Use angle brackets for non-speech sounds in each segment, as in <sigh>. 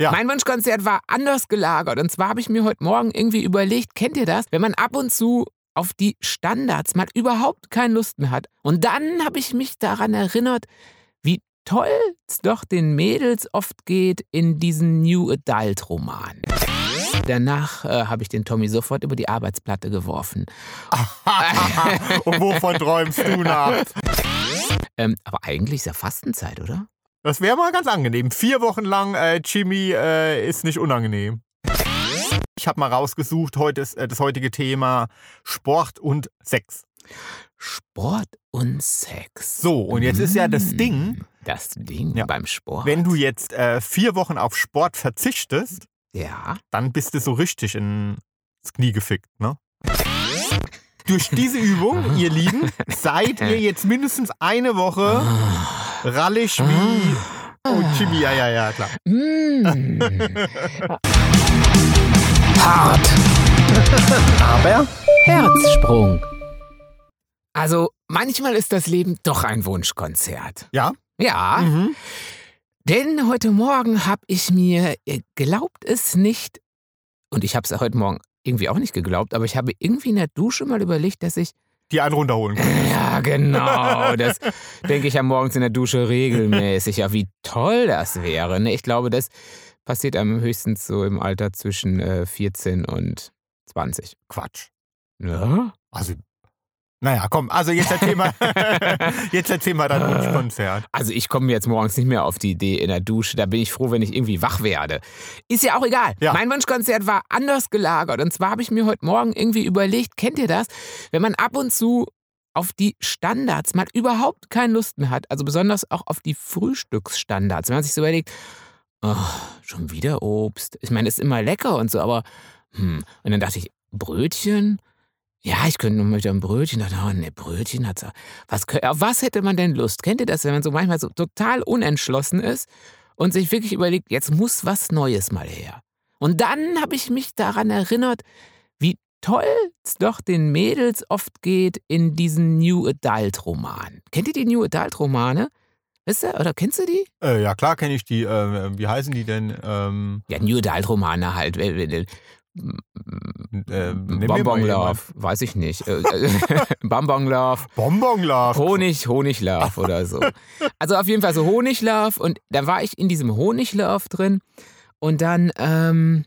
Ja. Mein Wunschkonzert war anders gelagert. Und zwar habe ich mir heute Morgen irgendwie überlegt, kennt ihr das? Wenn man ab und zu auf die Standards mal überhaupt keine Lust mehr hat. Und dann habe ich mich daran erinnert, wie toll es doch den Mädels oft geht in diesen New Adult Romanen. Danach äh, habe ich den Tommy sofort über die Arbeitsplatte geworfen. <laughs> Und wovon träumst du nachts? Ähm, aber eigentlich ist ja Fastenzeit, oder? Das wäre mal ganz angenehm. Vier Wochen lang äh, Jimmy äh, ist nicht unangenehm. Ich habe mal rausgesucht, heute ist, äh, das heutige Thema Sport und Sex. Sport und Sex. So, und jetzt ist ja das Mm, Ding, Das Ding Ja. beim Sport. wenn du jetzt äh, vier Wochen auf Sport verzichtest, ja. dann bist du so richtig ins Knie gefickt, ne? Durch diese Übung, ihr Lieben, <laughs> seid ihr jetzt mindestens eine Woche rallig wie. Oh, Jimmy, ja, ja, ja, klar. Mm. <laughs> Hart. Aber Herzsprung. Also, manchmal ist das Leben doch ein Wunschkonzert. Ja? Ja, Mhm. denn heute Morgen habe ich mir, ihr glaubt es nicht, und ich habe es heute Morgen irgendwie auch nicht geglaubt, aber ich habe irgendwie in der Dusche mal überlegt, dass ich Die einen runterholen können. Ja, genau. Das denke ich ja morgens in der Dusche regelmäßig. Ja, wie toll das wäre. Ne? Ich glaube, das passiert einem höchstens so im Alter zwischen äh, 14 und 20. Quatsch. Ja? Also, naja, komm, also jetzt erzähl mal, <laughs> jetzt erzähl mal dein Wunschkonzert. Also ich komme jetzt morgens nicht mehr auf die Idee in der Dusche. Da bin ich froh, wenn ich irgendwie wach werde. Ist ja auch egal. Ja. Mein Wunschkonzert war anders gelagert. Und zwar habe ich mir heute Morgen irgendwie überlegt, kennt ihr das? Wenn man ab und zu auf die Standards mal überhaupt keine Lust mehr hat, also besonders auch auf die Frühstücksstandards, wenn man sich so überlegt, oh, schon wieder Obst. Ich meine, ist immer lecker und so, aber hm. Und dann dachte ich, Brötchen? Ja, ich könnte nur mit einem Brötchen. Oh, ne, Brötchen hat was, auf was hätte man denn Lust? Kennt ihr das, wenn man so manchmal so total unentschlossen ist und sich wirklich überlegt, jetzt muss was Neues mal her? Und dann habe ich mich daran erinnert, wie toll es doch den Mädels oft geht in diesen New Adult Romanen. Kennt ihr die New Adult Romane? Wisst ihr, oder kennst du die? Äh, ja, klar kenne ich die. Äh, wie heißen die denn? Ähm, Ja, New Adult Romane halt. Äh, Bonbon. Love, weiß ich nicht. Äh, äh, <laughs> Bonbon Love. Bonbon Love. Honig, Honiglauf oder so. Also auf jeden Fall so Honiglauf und da war ich in diesem Honiglauf drin und dann ähm,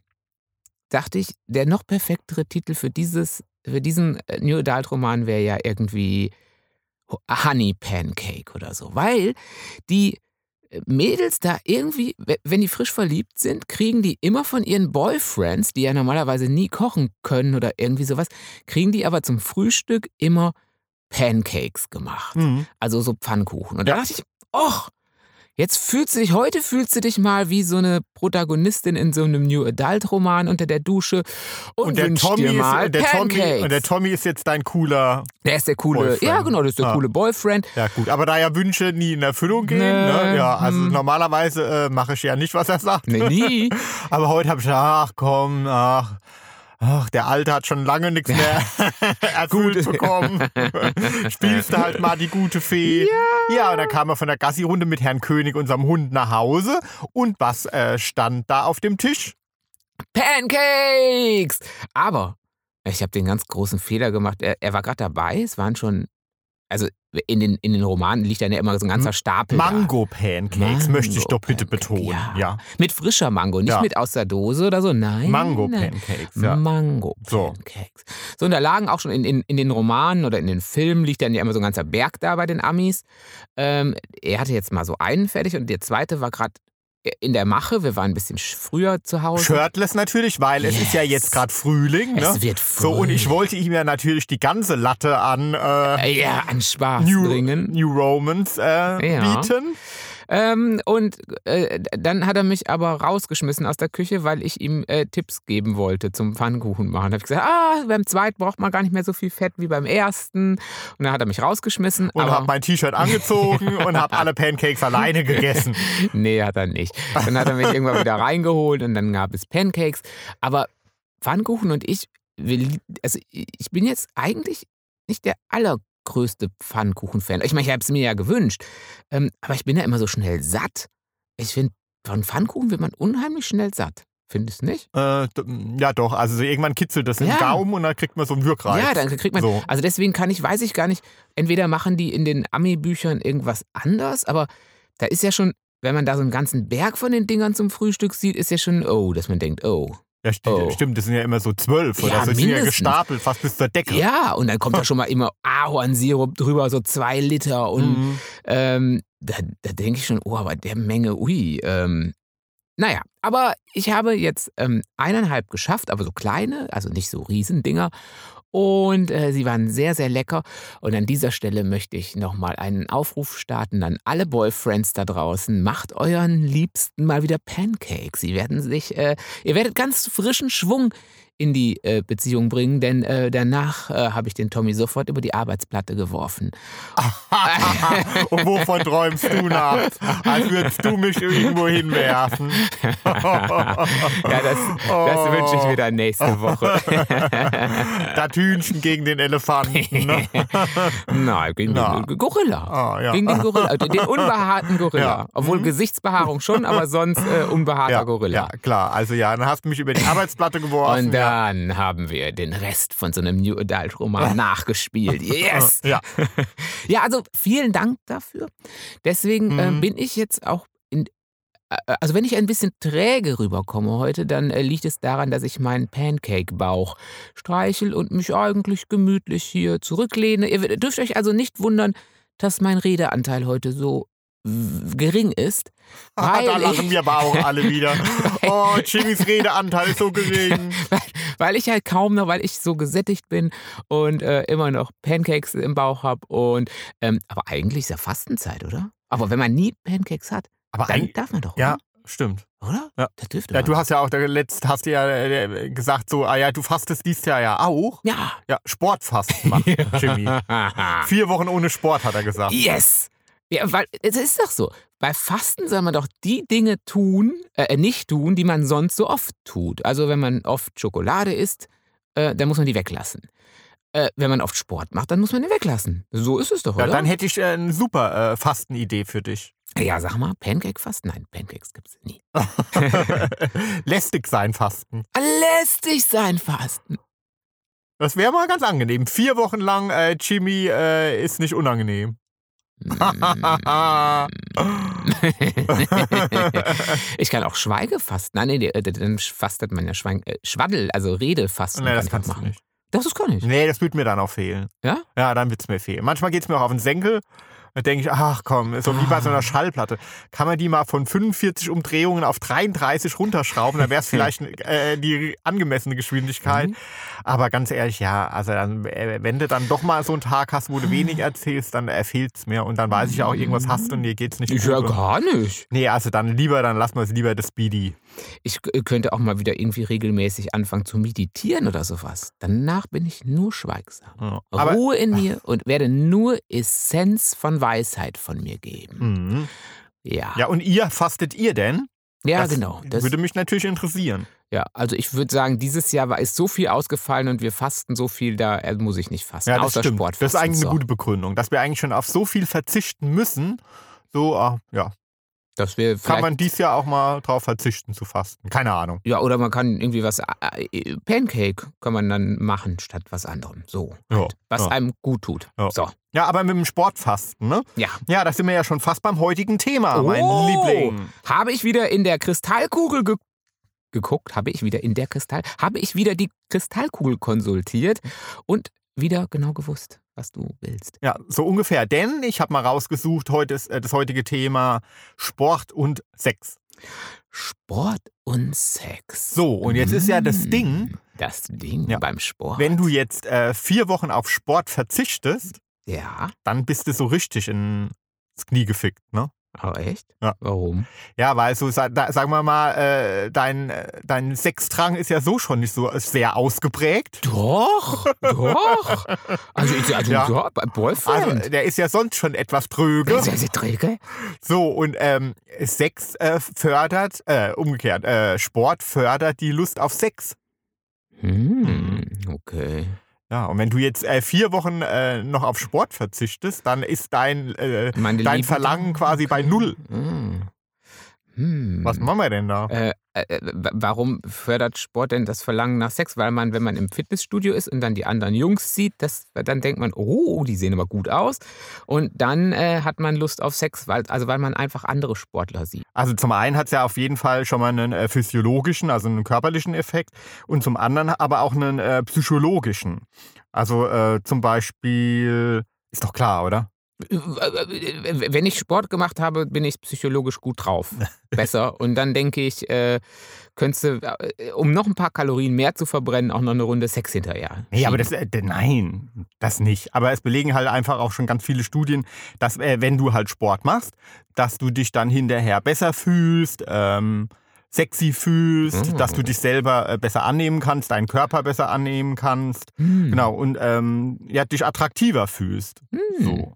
dachte ich, der noch perfektere Titel für dieses, für diesen äh, New Adult Roman wäre ja irgendwie Ho- Honey Pancake oder so, weil die Mädels da irgendwie, we- wenn die frisch verliebt sind, kriegen die immer von ihren Boyfriends, die ja normalerweise nie kochen können oder irgendwie sowas, kriegen die aber zum Frühstück immer Pancakes gemacht. Mhm. Also so Pfannkuchen. Und da dachte ich, och, jetzt fühlst du dich, heute fühlst du dich mal wie so eine Protagonistin in so einem New Adult Roman unter der Dusche und, Und der, Tommy dir mal ist, der Tommy, und der Tommy ist jetzt dein cooler. der ist der coole, Boyfriend. ja genau, das ist der Ah. coole Boyfriend. Ja, gut. Aber da ja Wünsche nie in Erfüllung gehen, Nee, ne? Ja, also hm. normalerweise äh, mache ich ja nicht, was er sagt. Nee, nie. <laughs> Aber heute habe ich ach komm, ach. Ach, der Alte hat schon lange nichts mehr <laughs> erfüllt bekommen. <laughs> Spielst du halt mal die gute Fee. Ja. ja, und dann kam er von der Gassi-Runde mit Herrn König, unserem Hund, nach Hause. Und was äh, stand da auf dem Tisch? Pancakes! Aber ich habe den ganz großen Fehler gemacht. Er, er war gerade dabei, es waren schon, also in den, in den Romanen liegt dann ja immer so ein ganzer Stapel. da. Mango-Pancakes, möchte ich doch bitte betonen. Ja. Ja. Mit frischer Mango, nicht Ja. mit aus der Dose oder so. Nein. Mango-Pancakes, ja. Mango So. Pancakes. So, und da lagen auch schon in, in, in den Romanen oder in den Filmen liegt dann ja immer so ein ganzer Berg da bei den Amis. Ähm, er hatte jetzt mal so einen fertig und der zweite war gerade in der Mache. Wir waren ein bisschen sch- früher zu Hause. Shirtless natürlich, weil es ist ja Yes. jetzt gerade Frühling. Ne? Es wird So, und ich Frühling. wollte ihm ja natürlich die ganze Latte an Äh, ja, an Spaß New, bringen. New Romans äh, Ja. bieten. Ähm, und äh, dann hat er mich aber rausgeschmissen aus der Küche, weil ich ihm äh, Tipps geben wollte zum Pfannkuchen machen. Da habe ich gesagt, ah, beim zweiten braucht man gar nicht mehr so viel Fett wie beim ersten. Und dann hat er mich rausgeschmissen. Und habe mein T-Shirt angezogen <laughs> und habe alle Pancakes alleine gegessen. nee, hat er nicht. Dann hat er mich irgendwann wieder reingeholt und dann gab es Pancakes. Aber Pfannkuchen und ich, also ich bin jetzt eigentlich nicht der allergrößte Pfannkuchen-Fan. Ich meine, ich habe es mir ja gewünscht. Ähm, aber ich bin ja immer so schnell satt. Ich finde von Pfannkuchen wird man unheimlich schnell satt. Findest du nicht? Äh, ja, doch. Also so irgendwann kitzelt das Ja. im Gaumen und dann kriegt man so einen Wirkreiz. Ja, dann kriegt man. So. Also deswegen kann ich, weiß ich gar nicht, entweder machen die in den Ami-Büchern irgendwas anders, aber da ist ja schon, wenn man da so einen ganzen Berg von den Dingern zum Frühstück sieht, ist ja schon, oh, dass man denkt, oh. Ja, sti Oh. stimmt. Das sind ja immer so zwölf oder Ja, so. Die sind ja gestapelt, fast bis zur Decke. Ja, und dann kommt da schon mal immer Ahornsirup drüber, so zwei Liter und Mhm. Ähm, da, da denke ich schon, oh, aber der Menge, ui. Ähm, naja, aber ich habe jetzt ähm, eineinhalb geschafft, aber so kleine, also nicht so Riesendinger. Und äh, sie waren sehr, sehr lecker. Und an dieser Stelle möchte ich nochmal einen Aufruf starten an alle Boyfriends da draußen. Macht euren Liebsten mal wieder Pancakes. Sie werden sich, äh, ihr werdet ganz frischen Schwung in die äh, Beziehung bringen, denn äh, danach äh, habe ich den Tommy sofort über die Arbeitsplatte geworfen. <laughs> und wovon träumst du nachts? Als würdest du mich irgendwo hinwerfen. <laughs> Ja, das, das wünsche ich mir dann nächste Woche. <laughs> Das Hühnchen gegen den Elefanten. Ne? Nein, gegen Na. den Gorilla. Ah, ja. Gegen den Gorilla, den unbehaarten Gorilla. Ja. Obwohl Mhm. Gesichtsbehaarung schon, aber sonst äh, unbehaarter Gorilla. ja, klar. Also ja, dann hast du mich über die Arbeitsplatte geworfen. Und ja. dann haben wir den Rest von so einem New Adult Roman nachgespielt. <laughs> Yes! Ja. <laughs> Ja, also vielen Dank dafür. Deswegen äh, bin ich jetzt auch in. äh, Also wenn ich ein bisschen träge rüberkomme heute, dann äh, liegt es daran, dass ich meinen Pancake-Bauch streichel und mich eigentlich gemütlich hier zurücklehne. Ihr dürft euch also nicht wundern, dass mein Redeanteil heute so gering ist. <laughs> Weil da lachen ich- wir aber auch alle wieder. <laughs> Oh, Jimmys Redeanteil ist so gering. <laughs> weil ich halt kaum noch, weil ich so gesättigt bin und äh, immer noch Pancakes im Bauch habe. Und ähm, aber eigentlich ist ja Fastenzeit, oder? Aber wenn man nie Pancakes hat, Aber dann eigentlich, darf man doch, ja, oder? stimmt. Oder? Ja. Das dürfte Ja, man. du hast ja auch letzt hast du ja äh, gesagt so, ah ja, du fastest dies Jahr ja auch. ja. Ja, Sportfasten macht Jimmy. Vier Wochen ohne Sport, hat er gesagt. yes! Ja, weil es ist doch so. Bei Fasten soll man doch die Dinge tun, äh, nicht tun, die man sonst so oft tut. Also wenn man oft Schokolade isst, äh, dann muss man die weglassen. Äh, wenn man oft Sport macht, dann muss man die weglassen. So ist es doch, Ja, oder? dann hätte ich äh, eine super äh, Fastenidee für dich. Ja, sag mal, Pancake-Fasten? Nein, Pancakes gibt's nie. <laughs> Lästig sein Fasten. Lästig sein Fasten. Das wäre mal ganz angenehm. Vier Wochen lang äh, Jimmy äh, ist nicht unangenehm. Ich kann auch Schweigefasten. Nein, nee, äh, dann fastet man ja Schwein, äh, Schwaddel, also Redefasten. nee, kann das auch kannst du nicht. Das, das kann ich. Nee, das wird mir dann auch fehlen. Ja? Ja, dann wird es mir fehlen. Manchmal geht es mir auch auf den Senkel. Da denke ich, ach komm, so wie bei so einer Schallplatte. Kann man die mal von 45 Umdrehungen auf 33 runterschrauben, dann wäre es <laughs> vielleicht äh, die angemessene Geschwindigkeit. Mhm. Aber ganz ehrlich, ja, also dann, äh, wenn du dann doch mal so einen Tag hast, wo du wenig erzählst, dann äh, fehlt es mir. Und dann weiß ich ja auch, irgendwas hast du und dir geht's nicht Ich gut. ja Und- gar nicht. Nee, also dann lieber, dann lassen wir es lieber das Speedy. Ich könnte auch mal wieder irgendwie regelmäßig anfangen zu meditieren oder sowas. Danach bin ich nur schweigsam. Ja. Aber, Ruhe in mir und werde nur Essenz von Weisheit von mir geben. Mhm. Ja. Ja, und ihr, fastet ihr denn? Ja, das genau. Das, würde mich natürlich interessieren. ja, also ich würde sagen, dieses Jahr war ist so viel ausgefallen und wir fasten so viel, da äh, muss ich nicht fasten. Ja, das stimmt. Sportfasten. Das ist eigentlich so. eine gute Begründung, dass wir eigentlich schon auf so viel verzichten müssen. So, ah, ja, Dass wir kann man dies Jahr auch mal drauf verzichten zu fasten. Keine Ahnung. ja, oder man kann irgendwie was, äh, äh, Pancake kann man dann machen statt was anderem. So. Ja, halt, was ja. einem gut tut. Ja. So. Ja, aber mit dem Sportfasten, ne? Ja. Ja, da sind wir ja schon fast beim heutigen Thema, mein Oh. Liebling. Habe ich wieder in der Kristallkugel ge geguckt, habe ich wieder in der Kristall, habe ich wieder die Kristallkugel konsultiert und wieder genau gewusst, was du willst. Ja, so ungefähr. Denn ich habe mal rausgesucht, heute ist, äh, das heutige Thema Sport und Sex. Sport und Sex. So, und jetzt ist ja das Mm, Ding, Das Ding Ja. beim Sport. wenn du jetzt äh, vier Wochen auf Sport verzichtest, ja, dann bist du so richtig ins Knie gefickt, ne? Aber echt? Ja. Warum? Ja, weil so, sagen wir mal, äh, dein, äh, dein Sexdrang ist ja so schon nicht so sehr ausgeprägt. Doch, doch. Also, ich, also <laughs> Ja. ja. bei Boyfriend. Also, der ist ja sonst schon etwas tröge. ist ja sehr träge. So, und ähm, Sex äh, fördert, äh, umgekehrt, äh, Sport fördert die Lust auf Sex. Hm, okay. Ja, und wenn du jetzt äh, vier Wochen äh, noch auf Sport verzichtest, dann ist dein, äh, dein Verlangen quasi bei Null. Hm. Hm. Was machen wir denn da? Äh, äh, warum fördert Sport denn das Verlangen nach Sex? Weil man, wenn man im Fitnessstudio ist und dann die anderen Jungs sieht, das, dann denkt man, oh, die sehen aber gut aus. Und dann äh, hat man Lust auf Sex, weil, also weil man einfach andere Sportler sieht. Also zum einen hat es ja auf jeden Fall schon mal einen äh, physiologischen, also einen körperlichen Effekt und zum anderen aber auch einen äh, psychologischen. Also äh, zum Beispiel, ist doch klar, oder? Wenn ich Sport gemacht habe, bin ich psychologisch gut drauf. <laughs> Besser. Und dann denke ich, äh, könntest du, äh, um noch ein paar Kalorien mehr zu verbrennen, auch noch eine Runde Sex hinterher. Nee, aber das, äh, nein, das nicht. Aber es belegen halt einfach auch schon ganz viele Studien, dass äh, wenn du halt Sport machst, dass du dich dann hinterher besser fühlst, ähm, sexy fühlst, Mhm. dass du dich selber äh, besser annehmen kannst, deinen Körper besser annehmen kannst. Hm. Genau, und ähm, ja, dich attraktiver fühlst. Hm. So.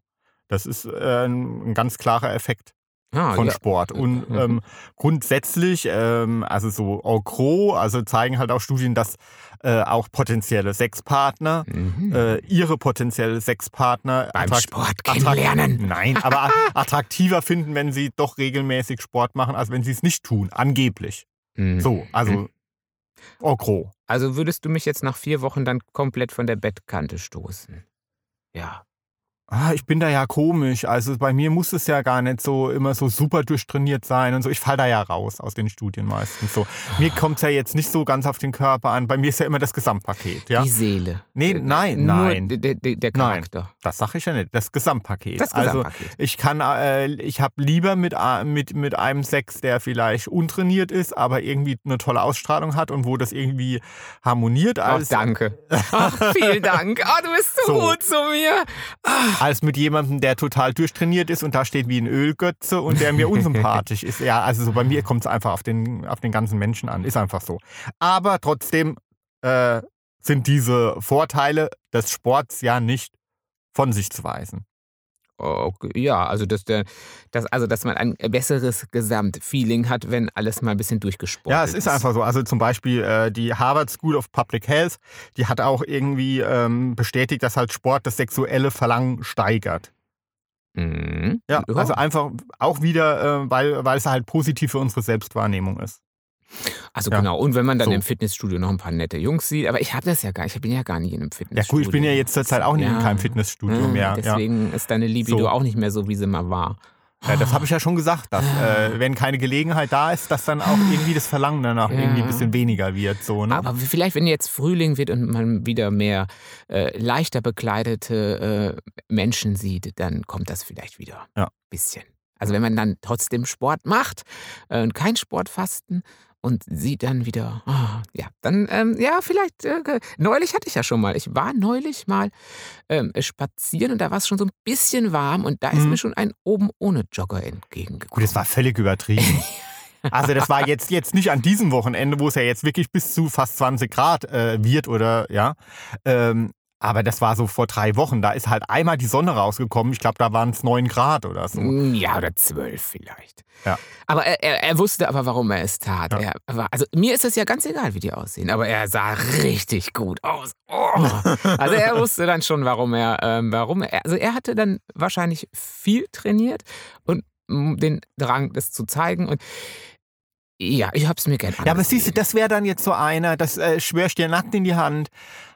Das ist äh, ein ganz klarer Effekt Ah, von ja. Sport. Und Mhm. ähm, grundsätzlich, ähm, also so en gros, also zeigen halt auch Studien, dass äh, auch potenzielle Sexpartner Mhm. äh, ihre potenzielle Sexpartner Beim Sport kennenlernen. Nein, <laughs> aber attraktiver finden, wenn sie doch regelmäßig Sport machen, als wenn sie es nicht tun, angeblich. Mhm. So, also en gros. Also würdest du mich jetzt nach vier Wochen dann komplett von der Bettkante stoßen? Ja. Ah, ich bin da ja komisch. Also bei mir muss es ja gar nicht so immer so super durchtrainiert sein und so. Ich fall da ja raus aus den Studien meistens so. Mir kommt es ja jetzt nicht so ganz auf den Körper an. Bei mir ist ja immer das Gesamtpaket, ja? Die Seele. Nee, Äh, nein, Nur nein. Der, der, der Nein. Charakter. Das sage ich ja nicht. Das Gesamtpaket. Das Also Gesamtpaket. ich kann, äh, ich habe lieber mit, a- mit, mit einem Sex, der vielleicht untrainiert ist, aber irgendwie eine tolle Ausstrahlung hat und wo das irgendwie harmoniert, Ach, als, danke. <laughs> Ach, vielen Dank. Ah, du bist so, So. gut zu mir. <laughs> als mit jemandem, der total durchtrainiert ist und da steht wie ein Ölgötze und der mir unsympathisch ist. Ja, also so bei mir kommt es einfach auf den, auf den ganzen Menschen an. Ist einfach so. Aber trotzdem äh, sind diese Vorteile des Sports ja nicht von sich zu weisen. Okay, ja, also dass, der, dass, also dass man ein besseres Gesamtfeeling hat, wenn alles mal ein bisschen durchgesportet Ja, es ist einfach so. Also zum Beispiel äh, die Harvard School of Public Health, die hat auch irgendwie ähm, bestätigt, dass halt Sport das sexuelle Verlangen steigert. Mhm. Ja, also einfach auch wieder, äh, weil, weil es halt positiv für unsere Selbstwahrnehmung ist. Also Ja. genau, und wenn man dann So. im Fitnessstudio noch ein paar nette Jungs sieht, aber ich habe das ja gar nicht, ich bin ja gar nicht in einem Ja Fitnessstudio. gut, ich bin ja jetzt zurzeit auch nicht in Ja. keinem Fitnessstudio Mhm, mehr. Ja. Deswegen ist deine Libido So. auch nicht mehr so, wie sie mal war. Ja, das habe ich ja schon gesagt, dass äh, wenn keine Gelegenheit da ist, dass dann auch irgendwie das Verlangen danach Ja. irgendwie ein bisschen weniger wird. So, ne? Aber vielleicht, wenn jetzt Frühling wird und man wieder mehr äh, leichter bekleidete äh, Menschen sieht, dann kommt das vielleicht wieder Ja. ein bisschen. Also wenn man dann trotzdem Sport macht äh, und kein Sportfasten und sieht dann wieder, ah, ja, dann, ähm, ja, vielleicht, äh, neulich hatte ich ja schon mal, ich war neulich mal ähm, spazieren und da war es schon so ein bisschen warm und da ist Mhm. mir schon ein oben ohne Jogger entgegengekommen. Gut, das war völlig übertrieben. <laughs> Also das war jetzt, jetzt nicht an diesem Wochenende, wo es ja jetzt wirklich bis zu fast 20 Grad äh, wird oder ja. Ähm, aber das war so vor drei Wochen. Da ist halt einmal die Sonne rausgekommen. Ich glaube, da waren es 9 Grad oder so. Mm, Ja, oder zwölf vielleicht. Ja. Aber er, er, er wusste aber, warum er es tat. Ja. Er war, also mir ist es ja ganz egal, wie die aussehen, aber er sah richtig gut aus. Oh. <laughs> Also er wusste dann schon, warum er, ähm, warum er, also er hatte dann wahrscheinlich viel trainiert und den Drang, das zu zeigen und ja, ich hab's mir gerne Ja, aber siehst du, das wäre dann jetzt so einer, das äh, schwör ich dir nackt in die Hand.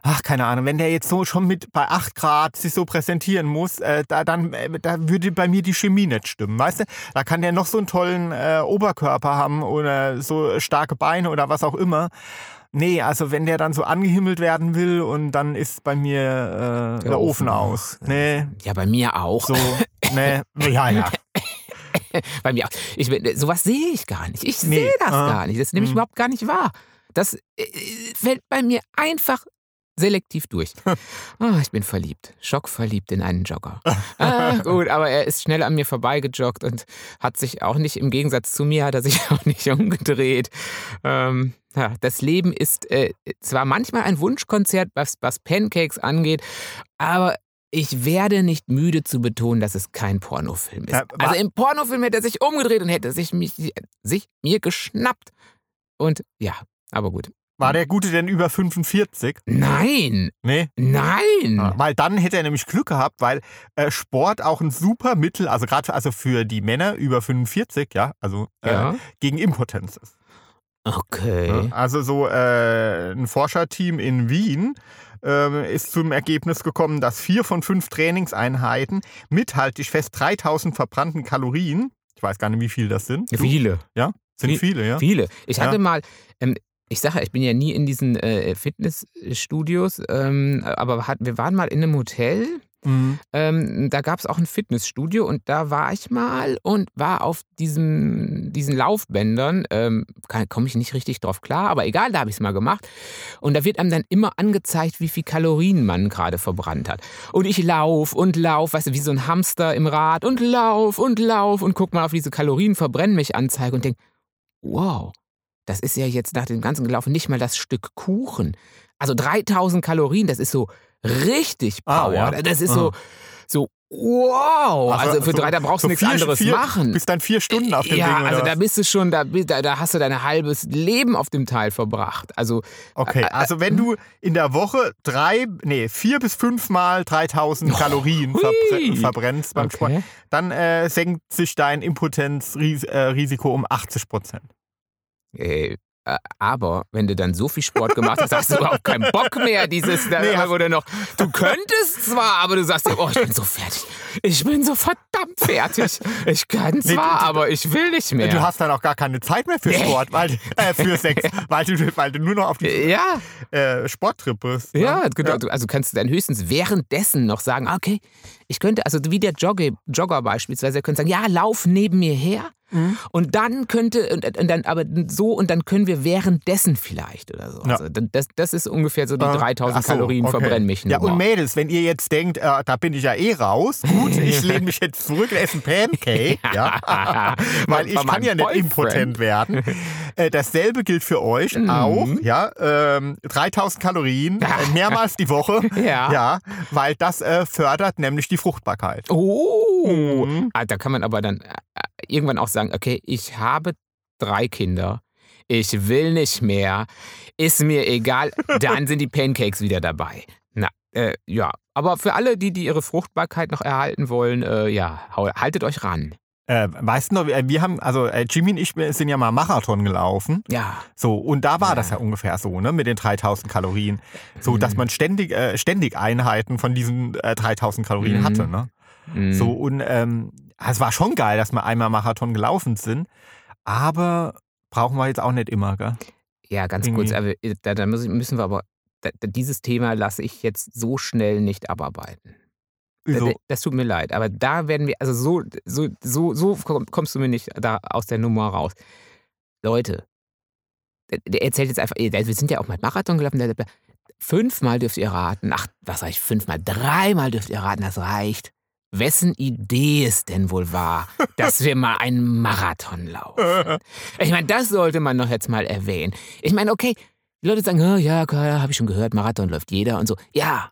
Ach, keine Ahnung, wenn der jetzt so schon mit bei 8 Grad sich so präsentieren muss, äh, da, dann äh, da würde bei mir die Chemie nicht stimmen, weißt du? Da kann der noch so einen tollen äh, Oberkörper haben oder so starke Beine oder was auch immer. Nee, also wenn der dann so angehimmelt werden will und dann ist bei mir äh, der, Ofen Ofen aus. Nee, Ja, bei mir auch. so, nee, <laughs> ja, ja. <laughs> Bei mir auch. Ich, sowas sehe ich gar nicht. Ich Nee, sehe das ah, gar nicht. Das nehme ich mm. überhaupt gar nicht wahr. Das äh, fällt bei mir einfach selektiv durch. <laughs> Ah, ich bin verliebt. Schockverliebt in einen Jogger. <laughs> Ah, gut, aber er ist schnell an mir vorbeigejoggt und hat sich auch nicht, im Gegensatz zu mir, hat er sich auch nicht umgedreht. Ähm, ja, das Leben ist äh, zwar manchmal ein Wunschkonzert, was, was Pancakes angeht, aber ich werde nicht müde zu betonen, dass es kein Pornofilm ist. Ja, also im Pornofilm hätte er sich umgedreht und hätte sich, mich, sich mir geschnappt. Und ja, aber gut. War der Gute denn über 45? Nein, Nee. nein. Ja, Weil dann hätte er nämlich Glück gehabt, weil äh, Sport auch ein super Mittel, also gerade also für die Männer über 45, ja, also äh, Ja. gegen Impotenz ist. Okay. Also so äh, ein Forscherteam in Wien ähm, ist zum Ergebnis gekommen, dass vier von fünf Trainingseinheiten mit, halte ich fest, 3000 verbrannten Kalorien, ich weiß gar nicht, wie viel das sind. Du? Viele. Ja, sind Viel- viele, ja. Viele. Ich Ja. hatte mal, ähm, ich sage ja, ich bin ja nie in diesen äh, Fitnessstudios, ähm, aber hat, wir waren mal in einem Hotel. Mhm. Ähm, da gab es auch ein Fitnessstudio und da war ich mal und war auf diesem, diesen Laufbändern. Ähm, Komme ich nicht richtig drauf klar, aber egal, da habe ich es mal gemacht. Und da wird einem dann immer angezeigt, wie viel Kalorien man gerade verbrannt hat. Und ich lauf und lauf, weißt du, wie so ein Hamster im Rad und lauf und lauf und guck mal auf diese Kalorien, verbrenn mich Anzeige und denk, wow, das ist ja jetzt nach dem ganzen Gelaufen nicht mal das Stück Kuchen. Also 3000 Kalorien, das ist so richtig Ah, Power. ja. Das ist so, so wow. Also, für so- drei, da brauchst du so nichts vier- anderes vier, machen. Bist dann vier Stunden auf dem ja, Ding oder also da bist du schon, da, da, hast du dein halbes Leben auf dem Teil verbracht. Also Okay, also wenn du in der Woche drei, nee, vier bis fünfmal 3000 Kalorien hui. verbre verbrennst beim Sport, Okay. dann äh, senkt sich dein Impotenzrisiko um 80 Prozent. Äh, äh, aber wenn du dann so viel Sport gemacht hast, hast du überhaupt keinen Bock mehr, dieses Nee, oder noch. Du könntest zwar, aber du sagst dir, oh, ich bin so fertig. Ich bin so verdammt fertig. Ich kann Nee, zwar, du- aber ich will nicht mehr. Du hast dann auch gar keine Zeit mehr für Nee. Sport, weil, äh, für Sex, <laughs> weil du, weil du nur noch auf die ja, äh, Sporttrip bist. ne? ja, genau. Du- Also kannst du dann höchstens währenddessen noch sagen, okay, ich könnte, also wie der Jogger, Jogger beispielsweise, der könnte sagen, ja, lauf neben mir her. Mhm. Und dann könnte, und, und dann, aber so, und dann können wir währenddessen vielleicht oder so. Ja. Also das, das ist ungefähr so die Äh, 3000 ach so, Kalorien okay. verbrennen mich Ja, und Mädels, wenn ihr jetzt denkt, äh, da bin ich ja eh raus, gut, <laughs> ich lehne mich jetzt zurück und esse ein Pancake, ja, <laughs> weil ich kann ja nicht impotent werden. Äh, dasselbe gilt für euch Mhm. auch, ja, ähm, 3000 Kalorien, äh, <laughs> mehrmals die Woche, Ja. ja, weil das äh, fördert nämlich die Fruchtbarkeit. Oh, Mhm. ah, da kann man aber dann äh, irgendwann auch sagen, okay, ich habe drei Kinder, ich will nicht mehr, ist mir egal, dann sind die Pancakes wieder dabei. Na, äh, ja, aber für alle, die, die ihre Fruchtbarkeit noch erhalten wollen, äh, ja, haltet euch ran. Äh, weißt du noch, wir wir haben, also äh, Jimmy und ich sind ja mal Marathon gelaufen. Ja, So, und da war Ja. das ja ungefähr so, ne, mit den 3000 Kalorien. So, Mhm. dass man ständig, äh, ständig Einheiten von diesen äh, 3000 Kalorien Mhm. hatte, ne? mm, So, und ähm, es war schon geil, dass wir einmal Marathon gelaufen sind, aber brauchen wir jetzt auch nicht immer, gell? ja, ganz irgendwie- kurz, aber, äh, da, da müssen wir aber, da, dieses Thema lasse ich jetzt so schnell nicht abarbeiten. So, Das tut mir leid, aber da werden wir, also so, so, so, so komm- kommst du mir nicht da aus der Nummer raus. Leute, der, erzählt jetzt einfach, wir sind ja auch mal Marathon gelaufen, fünfmal dürft ihr raten, ach, was sag ich, fünfmal, dreimal dürft ihr raten, das reicht. Wessen Idee es denn wohl war, <laughs> dass wir mal einen Marathon laufen? <laughs> Ich meine, das sollte man doch jetzt mal erwähnen. Ich meine, okay, die Leute sagen, "Oh, ja, klar, habe ich schon gehört, Marathon läuft jeder und so. Ja,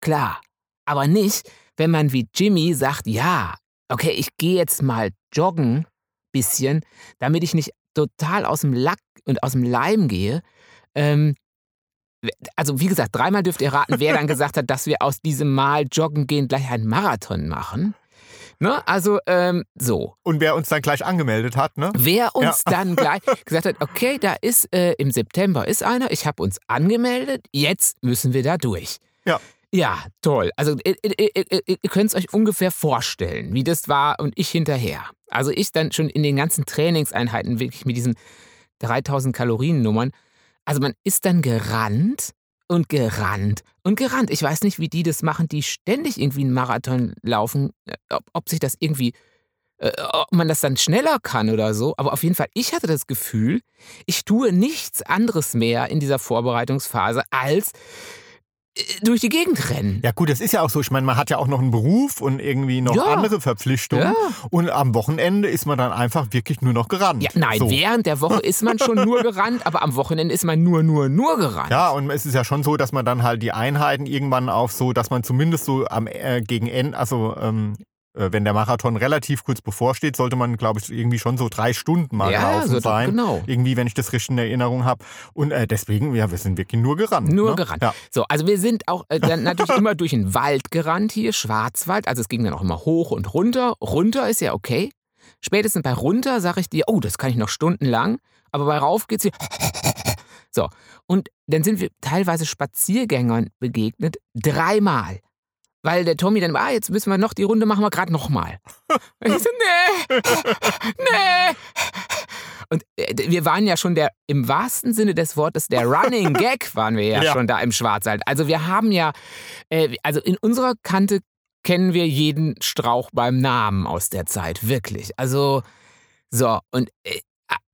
klar. Aber nicht, wenn man wie Jimmy sagt, ja, okay, ich gehe jetzt mal joggen, bisschen, damit ich nicht total aus dem Lack und aus dem Leim gehe. Ähm, also wie gesagt, dreimal dürft ihr raten, wer dann <laughs> gesagt hat, dass wir aus diesem Mal joggen gehen gleich einen Marathon machen. Ne? Also ähm, so. und wer uns dann gleich angemeldet hat, ne? Wer uns dann <laughs> gleich gesagt hat, okay, da ist äh, im September ist einer, ich habe uns angemeldet, jetzt müssen wir da durch. Ja. Ja, toll. Also ihr, ihr, ihr, ihr, ihr könnt es euch ungefähr vorstellen, wie das war und ich hinterher. Also ich dann schon in den ganzen Trainingseinheiten wirklich mit diesen 3000 Kalorien Nummern. Also man ist dann gerannt und gerannt und gerannt. Ich weiß nicht, wie die das machen, die ständig irgendwie einen Marathon laufen, äh, ob, ob sich das irgendwie äh, ob man das dann schneller kann oder so. Aber auf jeden Fall, ich hatte das Gefühl, ich tue nichts anderes mehr in dieser Vorbereitungsphase als durch die Gegend rennen. Ja gut, das ist ja auch so. Ich meine, man hat ja auch noch einen Beruf und irgendwie noch Ja. andere Verpflichtungen. Ja. Und am Wochenende ist man dann einfach wirklich nur noch gerannt. Ja, nein, so. während der Woche <laughs> ist man schon nur gerannt, aber am Wochenende ist man nur, nur, nur gerannt. Ja, und es ist ja schon so, dass man dann halt die Einheiten irgendwann auf so, dass man zumindest so am äh, gegen Ende, also ähm, äh, wenn der Marathon relativ kurz bevorsteht, sollte man, glaube ich, irgendwie schon so drei Stunden mal Ja, gelaufen so- sein. genau. Irgendwie, wenn ich das richtig in Erinnerung habe. Und äh, deswegen, ja, wir sind wirklich nur gerannt. Nur ne? gerannt. Ja. So, also wir sind auch äh, dann natürlich <laughs> immer durch den Wald gerannt hier, Schwarzwald. Also es ging dann auch immer hoch und runter. Runter ist ja okay. Spätestens bei runter sage ich dir, oh, das kann ich noch stundenlang. Aber bei rauf geht's hier. <laughs> So, und dann sind wir teilweise Spaziergängern begegnet, dreimal. Weil der Tommy dann, ah, jetzt müssen wir noch die Runde machen wir gerade nochmal. <laughs> Ich so, nee, <laughs> nee. Und äh, wir waren ja schon der, im wahrsten Sinne des Wortes, der Running <laughs> Gag waren wir ja, Ja. schon da im Schwarzwald. Also wir haben ja, äh, also in unserer Kante kennen wir jeden Strauch beim Namen aus der Zeit, wirklich. Also, so, und äh,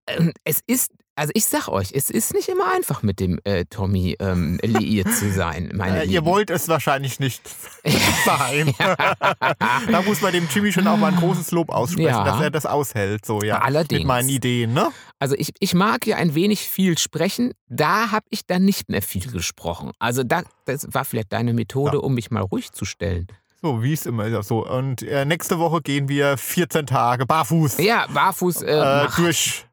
äh, es ist, also ich sag euch, es ist nicht immer einfach mit dem äh, Tommy ähm, <laughs> liiert zu sein, meine Äh, ihr wollt es wahrscheinlich nicht <laughs> sein. da muss man dem Jimmy schon auch mal ein <laughs> großes Lob aussprechen, Ja. dass er das aushält, so ja. Allerdings. Mit meinen Ideen, ne? Also ich, ich mag ja ein wenig viel sprechen, da habe ich dann nicht mehr viel gesprochen. Also da, das war vielleicht deine Methode, Ja. um mich mal ruhig zu stellen. So, wie es immer ist. So. Und äh, nächste Woche gehen wir 14 Tage barfuß Ja, barfuß. Äh, äh, durch.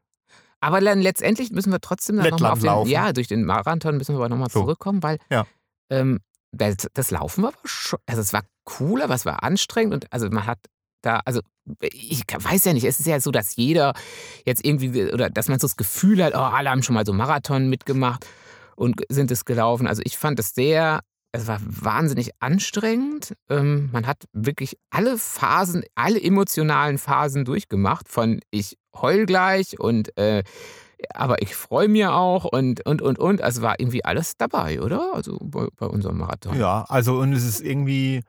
Aber dann letztendlich müssen wir trotzdem dann nochmal auf den, laufen. ja, durch den Marathon müssen wir aber nochmal So. zurückkommen, weil Ja. ähm, das, das Laufen war aber schon, also es war cool, aber es war anstrengend und also man hat da, also ich weiß ja nicht, es ist ja so, dass jeder jetzt irgendwie, oder dass man so das Gefühl hat, oh, alle haben schon mal so Marathon mitgemacht und sind es gelaufen. Also ich fand es sehr, es war wahnsinnig anstrengend. Ähm, man hat wirklich alle Phasen, alle emotionalen Phasen durchgemacht, von ich heul gleich und äh, aber ich freue mir auch und, und, und, und. Also war irgendwie alles dabei, oder? Also bei, bei unserem Marathon. Ja, also und es ist irgendwie.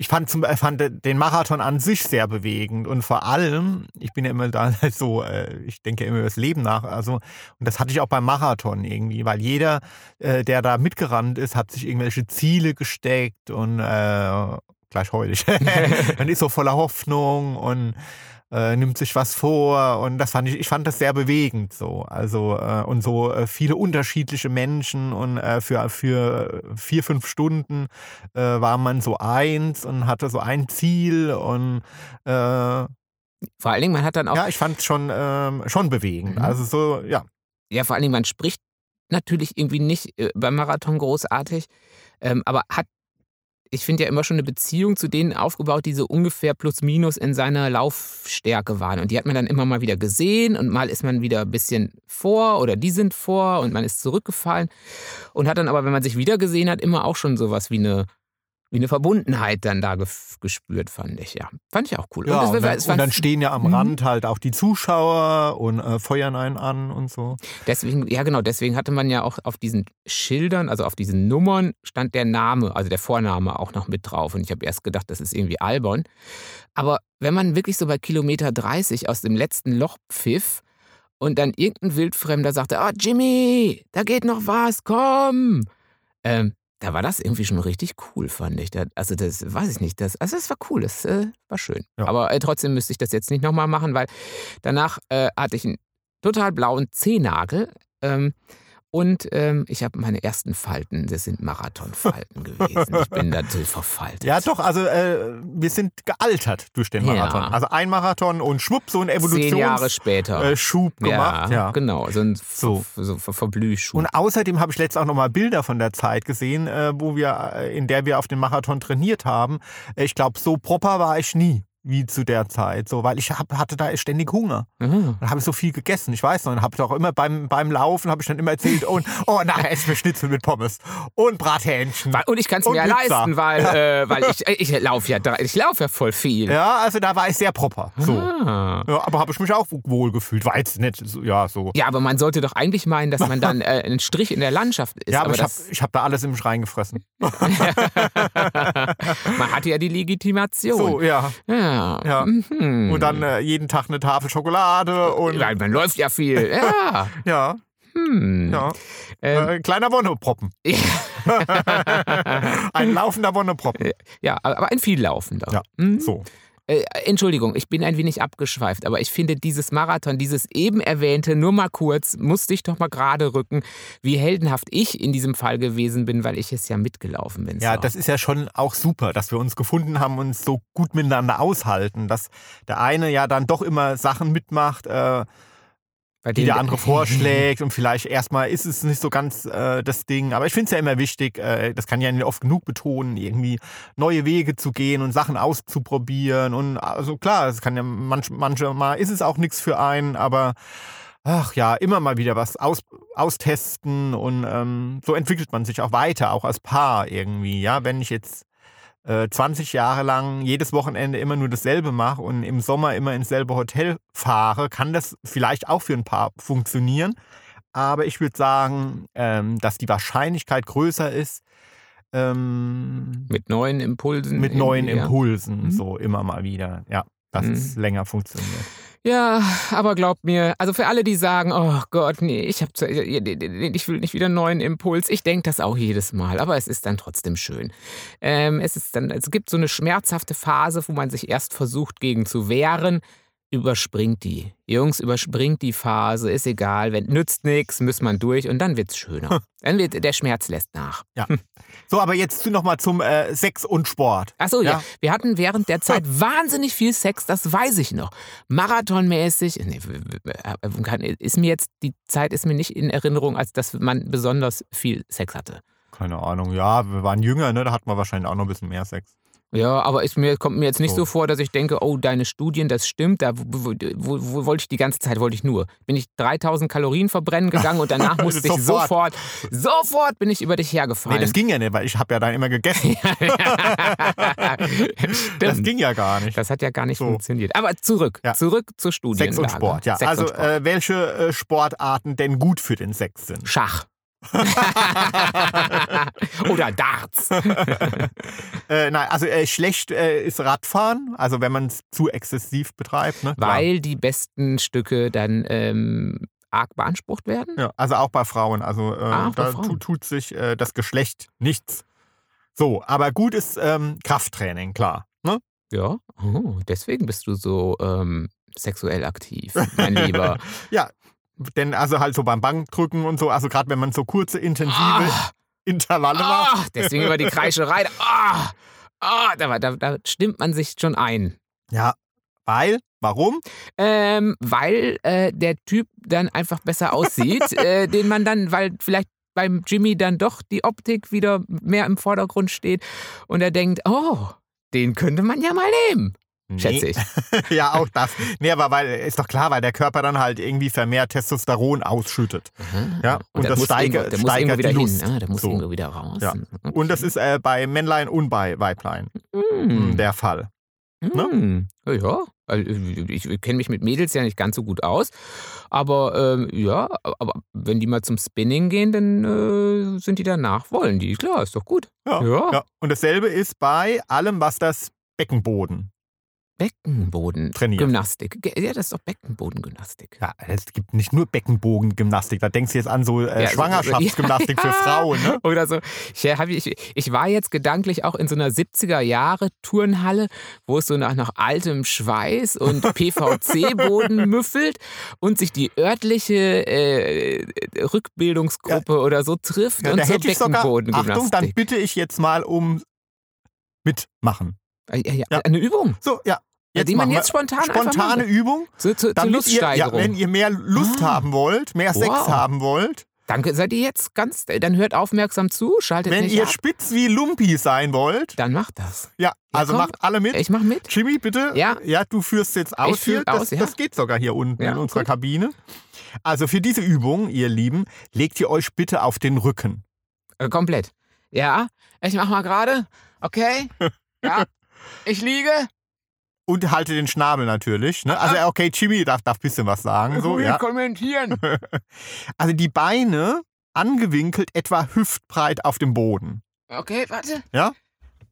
Ich fand, zum, äh, fand den Marathon an sich sehr bewegend und vor allem, ich bin ja immer da <laughs> so, äh, ich denke immer über das Leben nach, also und das hatte ich auch beim Marathon irgendwie, weil jeder, äh, der da mitgerannt ist, hat sich irgendwelche Ziele gesteckt und äh, gleich heulig, <laughs> <laughs> man ist so voller Hoffnung und äh, nimmt sich was vor und das fand ich, ich fand das sehr bewegend so. Also äh, und so äh, viele unterschiedliche Menschen und äh, für, für vier, fünf Stunden äh, war man so eins und hatte so ein Ziel und äh, ja, Vor allen Dingen, man hat dann auch ich fand es schon, ähm, schon bewegend. Mhm. Also so, ja. Ja, vor allen Dingen, man spricht natürlich irgendwie nicht beim Marathon großartig, ähm, aber hat, ich finde ja immer schon eine Beziehung zu denen aufgebaut, die so ungefähr plus minus in seiner Laufstärke waren. Und die hat man dann immer mal wieder gesehen und mal ist man wieder ein bisschen vor oder die sind vor und man ist zurückgefallen und hat dann aber, wenn man sich wieder gesehen hat, immer auch schon sowas wie eine, wie eine Verbundenheit dann da gespürt, fand ich, ja. Fand ich auch cool. Ja, es- und, dann, war- und dann stehen ja am Mhm. Rand halt auch die Zuschauer und äh, feuern einen an und so. Deswegen, ja genau, deswegen hatte man ja auch auf diesen Schildern, also auf diesen Nummern, stand der Name, also der Vorname auch noch mit drauf. Und ich habe erst gedacht, das ist irgendwie albern. Aber wenn man wirklich so bei Kilometer 30 aus dem letzten Loch pfiff und dann irgendein Wildfremder sagte, ah Jimmy, da geht noch was, komm. Ähm, da war das irgendwie schon richtig cool, fand ich. Da, also das weiß ich nicht. Das, also das war cool, das äh, war schön. Ja. Aber äh, trotzdem müsste ich das jetzt nicht nochmal machen, weil danach äh, hatte ich einen total blauen Zehnagel. Ähm, und ähm, ich habe meine ersten Falten, das sind Marathonfalten gewesen. Ich bin natürlich verfaltet. Ja, doch, also äh, wir sind gealtert durch den Ja. Marathon. Also ein Marathon und schwupp, so ein Zehn Jahre Evolutionsschub später. äh, Schub gemacht. Ja. genau. So ein So. so. so Ver Verblühschub. Und außerdem habe ich letztens auch nochmal Bilder von der Zeit gesehen, äh, wo wir, äh, in der wir auf dem Marathon trainiert haben. Äh, Ich glaube, so proper war ich nie wie zu der Zeit, so, weil ich hab, hatte da ständig Hunger. Ah. Dann habe ich so viel gegessen. Ich weiß noch, und habe doch immer beim, beim Laufen habe ich dann immer erzählt, und, oh, nachher esse ich mir Schnitzel mit Pommes und Brathähnchen. Und ich kann es mir ja leisten, weil, äh, weil <laughs> ich, ich laufe ja, ich lauf ja voll viel. Ja, also da war ich sehr proper. So. Ah. Ja, aber habe ich mich auch wohl gefühlt. War jetzt nicht so, ja, so. Ja, aber man sollte doch eigentlich meinen, dass man dann äh, ein Strich in der Landschaft ist. Ja, aber, ich habe ich hab da alles im Schrein gefressen. <laughs> man hatte ja die Legitimation. So, ja. Ja. Ja. Mhm. Und dann äh, jeden Tag eine Tafel Schokolade und Weil man läuft ja viel. <laughs> Ja. ja, Hm. ja. Ähm, Äh, kleiner Wonneproppen. <laughs> Ein laufender Wonneproppen. ja, aber ein viellaufender. Ja, Mhm. So. Äh, Entschuldigung, ich bin ein wenig abgeschweift, aber ich finde dieses Marathon, dieses eben erwähnte, nur mal kurz, musste ich doch mal gerade rücken, wie heldenhaft ich in diesem Fall gewesen bin, weil ich es ja mitgelaufen bin. Ja, So. das ist ja schon auch super, dass wir uns gefunden haben und uns so gut miteinander aushalten, dass der eine ja dann doch immer Sachen mitmacht, äh, Bei die der andere <laughs> vorschlägt und vielleicht erstmal ist es nicht so ganz äh, das Ding. Aber ich finde es ja immer wichtig, äh, das kann ja nicht oft genug betonen, irgendwie neue Wege zu gehen und Sachen auszuprobieren. Und also klar, es kann ja manch, manchmal ist es auch nichts für einen, aber ach ja, immer mal wieder was aus, austesten und ähm, so entwickelt man sich auch weiter, auch als Paar irgendwie. Ja, wenn ich jetzt äh, 20 Jahre lang jedes Wochenende immer nur dasselbe mache und im Sommer immer ins selbe Hotel fahre, kann das vielleicht auch für ein Paar funktionieren. Aber ich würde sagen, ähm, dass die Wahrscheinlichkeit größer ist, ähm, mit neuen Impulsen. mit neuen irgendwie, ja. Impulsen, Mhm. so immer mal wieder. Ja, dass Mhm. es länger funktioniert. Ja, aber glaubt mir, also für alle, die sagen, oh Gott, nee, ich, hab, zu- ich will nicht wieder einen neuen Impuls, ich denke das auch jedes Mal, aber es ist dann trotzdem schön. Ähm, es, ist dann, es gibt so eine schmerzhafte Phase, wo man sich erst versucht, gegen zu wehren. Überspringt die. Jungs, überspringt die Phase, ist egal, wenn nützt nichts, muss man durch und dann wird's schöner. Dann wird der Schmerz lässt nach. So, aber jetzt nochmal zum äh, Sex und Sport. Achso, ja. Ja. Wir hatten während der Zeit wahnsinnig viel Sex, das weiß ich noch. Marathonmäßig. Nee, kann- ist mir jetzt, die Zeit ist mir nicht in Erinnerung, als dass man besonders viel Sex hatte. Keine Ahnung, ja, wir waren jünger, ne? Da hatten wir wahrscheinlich auch noch ein bisschen mehr Sex. Ja, aber ist mir, kommt mir jetzt nicht so. So. vor, dass ich denke, oh, deine Studien, das stimmt. Da wo, wo, wo, wo wollte ich die ganze Zeit, wollte ich nur. Bin ich 3000 Kalorien verbrennen gegangen und danach <laughs> musste ich Sofort. sofort, bin ich über dich hergefallen. Nee, das ging ja nicht, weil ich habe ja dann immer gegessen. <laughs> <laughs> Das ging ja gar nicht. Das hat ja gar nicht So. funktioniert. Aber zurück, Ja. zurück zur Studienlage. Sex und Sport, ja. Sex also Sport. Äh, welche äh, Sportarten denn gut für den Sex sind? Schach. <laughs> Oder Darts. <laughs> Äh, nein, also äh, schlecht äh, ist Radfahren, also wenn man es zu exzessiv betreibt. Ne? Klar. Weil die besten Stücke dann ähm, arg beansprucht werden. Ja, also auch bei Frauen. Also äh, Ah, da Frauen. tut, sich äh, das Geschlecht nichts. So, aber gut ist ähm, Krafttraining, klar. Ne? Ja, oh, deswegen bist du so ähm, sexuell aktiv, mein Lieber. <laughs> Denn also halt so beim Bankdrücken und so, also gerade wenn man so kurze, intensive Ah, Intervalle macht. ah, deswegen über die <laughs> Kreischerei. Ah, ah, da, da, da stimmt man sich schon ein. Ja, weil, warum? Ähm, weil äh, der Typ dann einfach besser aussieht, <laughs> äh, den man dann, weil vielleicht beim Jimmy dann doch die Optik wieder mehr im Vordergrund steht und er denkt, oh, den könnte man ja mal nehmen, schätze ich. <laughs> ja, auch das. Nee, aber weil, ist doch klar, weil der Körper dann halt irgendwie vermehrt Testosteron ausschüttet. Ja, und das muss steigert- der muss steigert irgendwo wieder die hin. Lust. Ah, der muss So. irgendwo wieder raus. Ja. Okay. Und das ist äh, bei Männlein und bei Weiblein Mm. der Fall. ne? Mm. Ja, Ja, also ich, ich kenne mich mit Mädels ja nicht ganz so gut aus, aber ähm, ja, aber wenn die mal zum Spinning gehen, dann äh, sind die danach, wollen die, klar, ist doch gut. Ja, Ja. ja. Und dasselbe ist bei allem, was das Beckenboden. Beckenboden. Trainiert. Gymnastik. Ge- Ja, das ist doch Beckenbodengymnastik. Ja, es gibt nicht nur Beckenbodengymnastik. Da denkst du jetzt an so äh, Ja, so- Schwangerschaftsgymnastik <laughs> ja. für Frauen. Ne? Oder so. Ich, ich, ich war jetzt gedanklich auch in so einer 70er-Jahre-Turnhalle, wo es so nach, nach altem Schweiß und <laughs> PVC-Boden müffelt und sich die örtliche äh, Rückbildungsgruppe oder so trifft Ja, und ich sogar, Achtung, dann Beckenbodengymnastik. bitte ich jetzt mal um mitmachen. Ja, ja, Ja. Eine Übung, So, ja. Die man machen wir jetzt spontan spontane. Übung. Zur, zur, zur Damit ihr, ja, wenn ihr mehr Lust Ah. haben wollt, mehr Sex Wow. haben wollt, Danke, seid ihr jetzt ganz, dann hört aufmerksam zu, schaltet wenn ihr ab, spitz wie Lumpi sein wollt, dann macht das. ja, also komm. macht alle mit. Ich mach mit. Jimmy, bitte. Ja. Ja, du führst jetzt aus führ hier. Das, aus, ja. das geht sogar hier unten Ja, in unserer gut. Kabine. Also für diese Übung, ihr Lieben, legt ihr euch bitte auf den Rücken. Äh, komplett. Ja, ich mach mal gerade. Okay. <laughs> Ja. Ich liege. Und haltet den Schnabel natürlich. Ne? Also, okay, Jimmy darf, darf ein bisschen was sagen. So, ja. kommentieren. <laughs> Also die Beine angewinkelt etwa hüftbreit auf dem Boden. Okay, warte. Ja?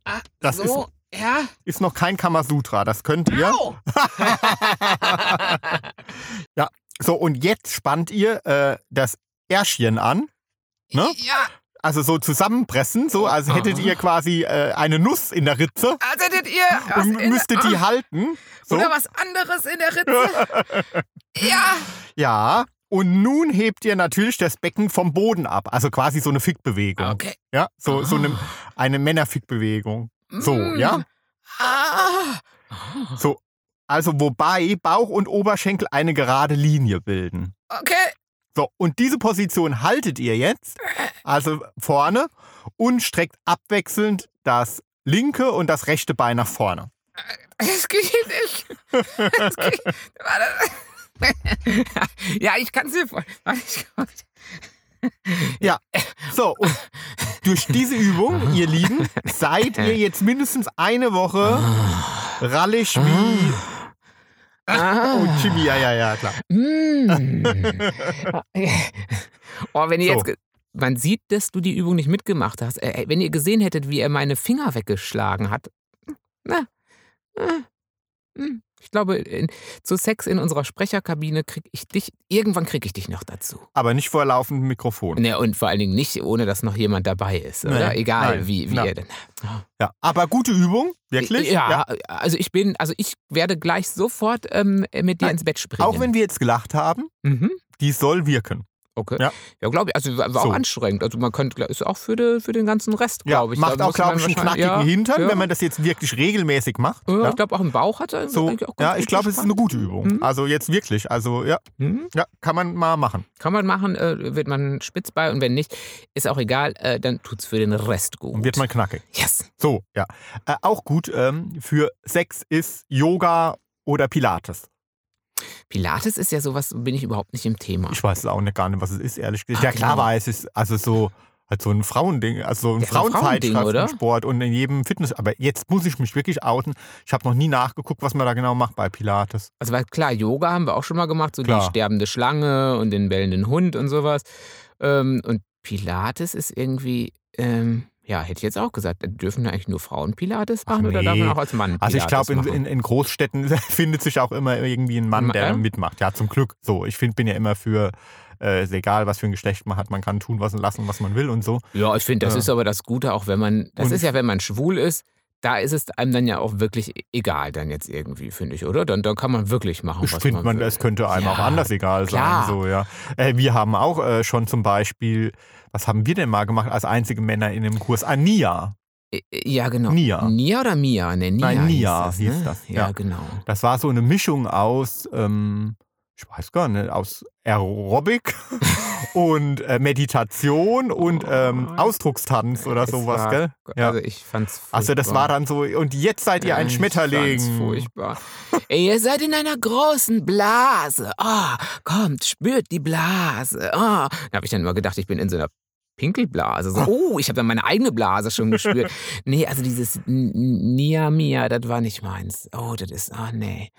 Ah, Das so, ja. Ist noch kein Kamasutra, das könnt ihr. Au. <laughs> So, und jetzt spannt ihr äh, das Ärschchen an. Ne? Ja. Also so zusammenpressen, so als hättet ihr quasi äh, eine Nuss in der Ritze Also hättet ihr und müsstet die halten. <laughs> So. oder was anderes in der Ritze? <laughs> ja. Ja. Und nun hebt ihr natürlich das Becken vom Boden ab. Also quasi so eine Fickbewegung. Okay. Ja, so, so eine, eine Männerfickbewegung. So, Mm. ja. Ah. So. Also wobei Bauch und Oberschenkel eine gerade Linie bilden. Okay. So, und diese Position haltet ihr jetzt, also vorne, und streckt abwechselnd das linke und das rechte Bein nach vorne. Das geht nicht. Das geht. Ja, ich kann es mir vorstellen. Komm. So, und durch diese Übung, ihr Lieben, seid ihr jetzt mindestens eine Woche rallig wie. Ah. Oh, Chibi, ja, ja, ja, klar. Mm. <laughs> Oh, wenn ihr So. jetzt. Man sieht, dass du die Übung nicht mitgemacht hast. Äh, wenn ihr gesehen hättet, wie er meine Finger weggeschlagen hat. Na, hm. Ich glaube, in, zu Sex in unserer Sprecherkabine krieg ich dich. Irgendwann kriege ich dich noch dazu. Aber nicht vor laufendem Mikrofon. Ne, und vor allen Dingen nicht, ohne dass noch jemand dabei ist, oder? Nee, Egal, nein, wie, wie na. ihr denn. Ja, aber gute Übung, wirklich. Ja, also ich bin, also ich werde gleich sofort ähm, mit dir Nein, ins Bett springen. Auch wenn wir jetzt gelacht haben, Mhm. die soll wirken. Okay. Ja. Ja, glaube ich. Also war So. auch anstrengend. Also man könnte, ist auch für, de, für den ganzen Rest, Ja, glaube ich. macht Da auch, glaube ich, einen knackigen ja, Hintern, ja. wenn man das jetzt wirklich regelmäßig macht. Ja, ich glaube auch im Bauch hat er so, auch ganz ja ich gut glaube, es ist eine gute Übung. Mhm. Also jetzt wirklich, also ja, Mhm. ja, kann man mal machen. Kann man machen, äh, wird man spitz bei und wenn nicht, ist auch egal, äh, dann tut's für den Rest gut. Und wird man knackig. yes. So, ja. Äh, auch gut ähm, für Sex ist Yoga oder Pilates. Pilates ist ja sowas, bin ich überhaupt nicht im Thema. Ich weiß auch nicht gar nicht, was es ist, ehrlich gesagt. Ah, Ja, klar genau. weiß es ist also so halt so ein Frauending, also so ein Ja? Frauenzeitschriftensport und in jedem Fitness. Aber jetzt muss ich mich wirklich outen. Ich habe noch nie nachgeguckt, was man da genau macht bei Pilates. Also weil klar, Yoga haben wir auch schon mal gemacht, so Klar. die sterbende Schlange und den bellenden Hund und sowas. Ähm, und Pilates ist irgendwie, ähm, ja, hätte ich jetzt auch gesagt, dürfen da eigentlich nur Frauen Pilates Ach machen oder darf nee. man auch als Mann Pilates Also ich glaube, in, in, in Großstädten <laughs> findet sich auch immer irgendwie ein Mann, der Ja? mitmacht. Ja, zum Glück. So, ich find, bin ja immer für, äh, ist egal, was für ein Geschlecht man hat, man kann tun, was und lassen, was man will und so. Ja, ich finde, das Ja. ist aber das Gute, auch wenn man, das ist ja, wenn man schwul ist, da ist es einem dann ja auch wirklich egal dann jetzt irgendwie, finde ich, oder? Dann, dann kann man wirklich machen, Ich was finde, man man, will. es könnte einem Ja, auch anders egal klar. sein. So, ja. Äh, wir haben auch äh, schon zum Beispiel, was haben wir denn mal gemacht als einzige Männer in dem Kurs? Ah, Nia. Ja, genau. Nia. Nia oder Mia? Ne, Nia Nein, Nia hieß das, hieß ne? das, Ja, ja. genau. Das war so eine Mischung aus, ähm, ich weiß gar nicht, aus Aerobic <laughs> und äh, Meditation und ähm, Ausdruckstanz oder sowas, war- gell? Ja. Also ich fand's furchtbar. Also das war dann so, und jetzt seid ihr ein Ja, ich Schmetterling. fand's furchtbar. <laughs> Ey, ihr seid in einer großen Blase. Oh, kommt, spürt die Blase. Oh. Da habe ich dann immer gedacht, ich bin in so einer Pinkelblase. So, oh, ich habe dann meine eigene Blase schon gespürt. <laughs> nee, also dieses Nia Mia, das war nicht meins. Oh, das ist, ah, nee.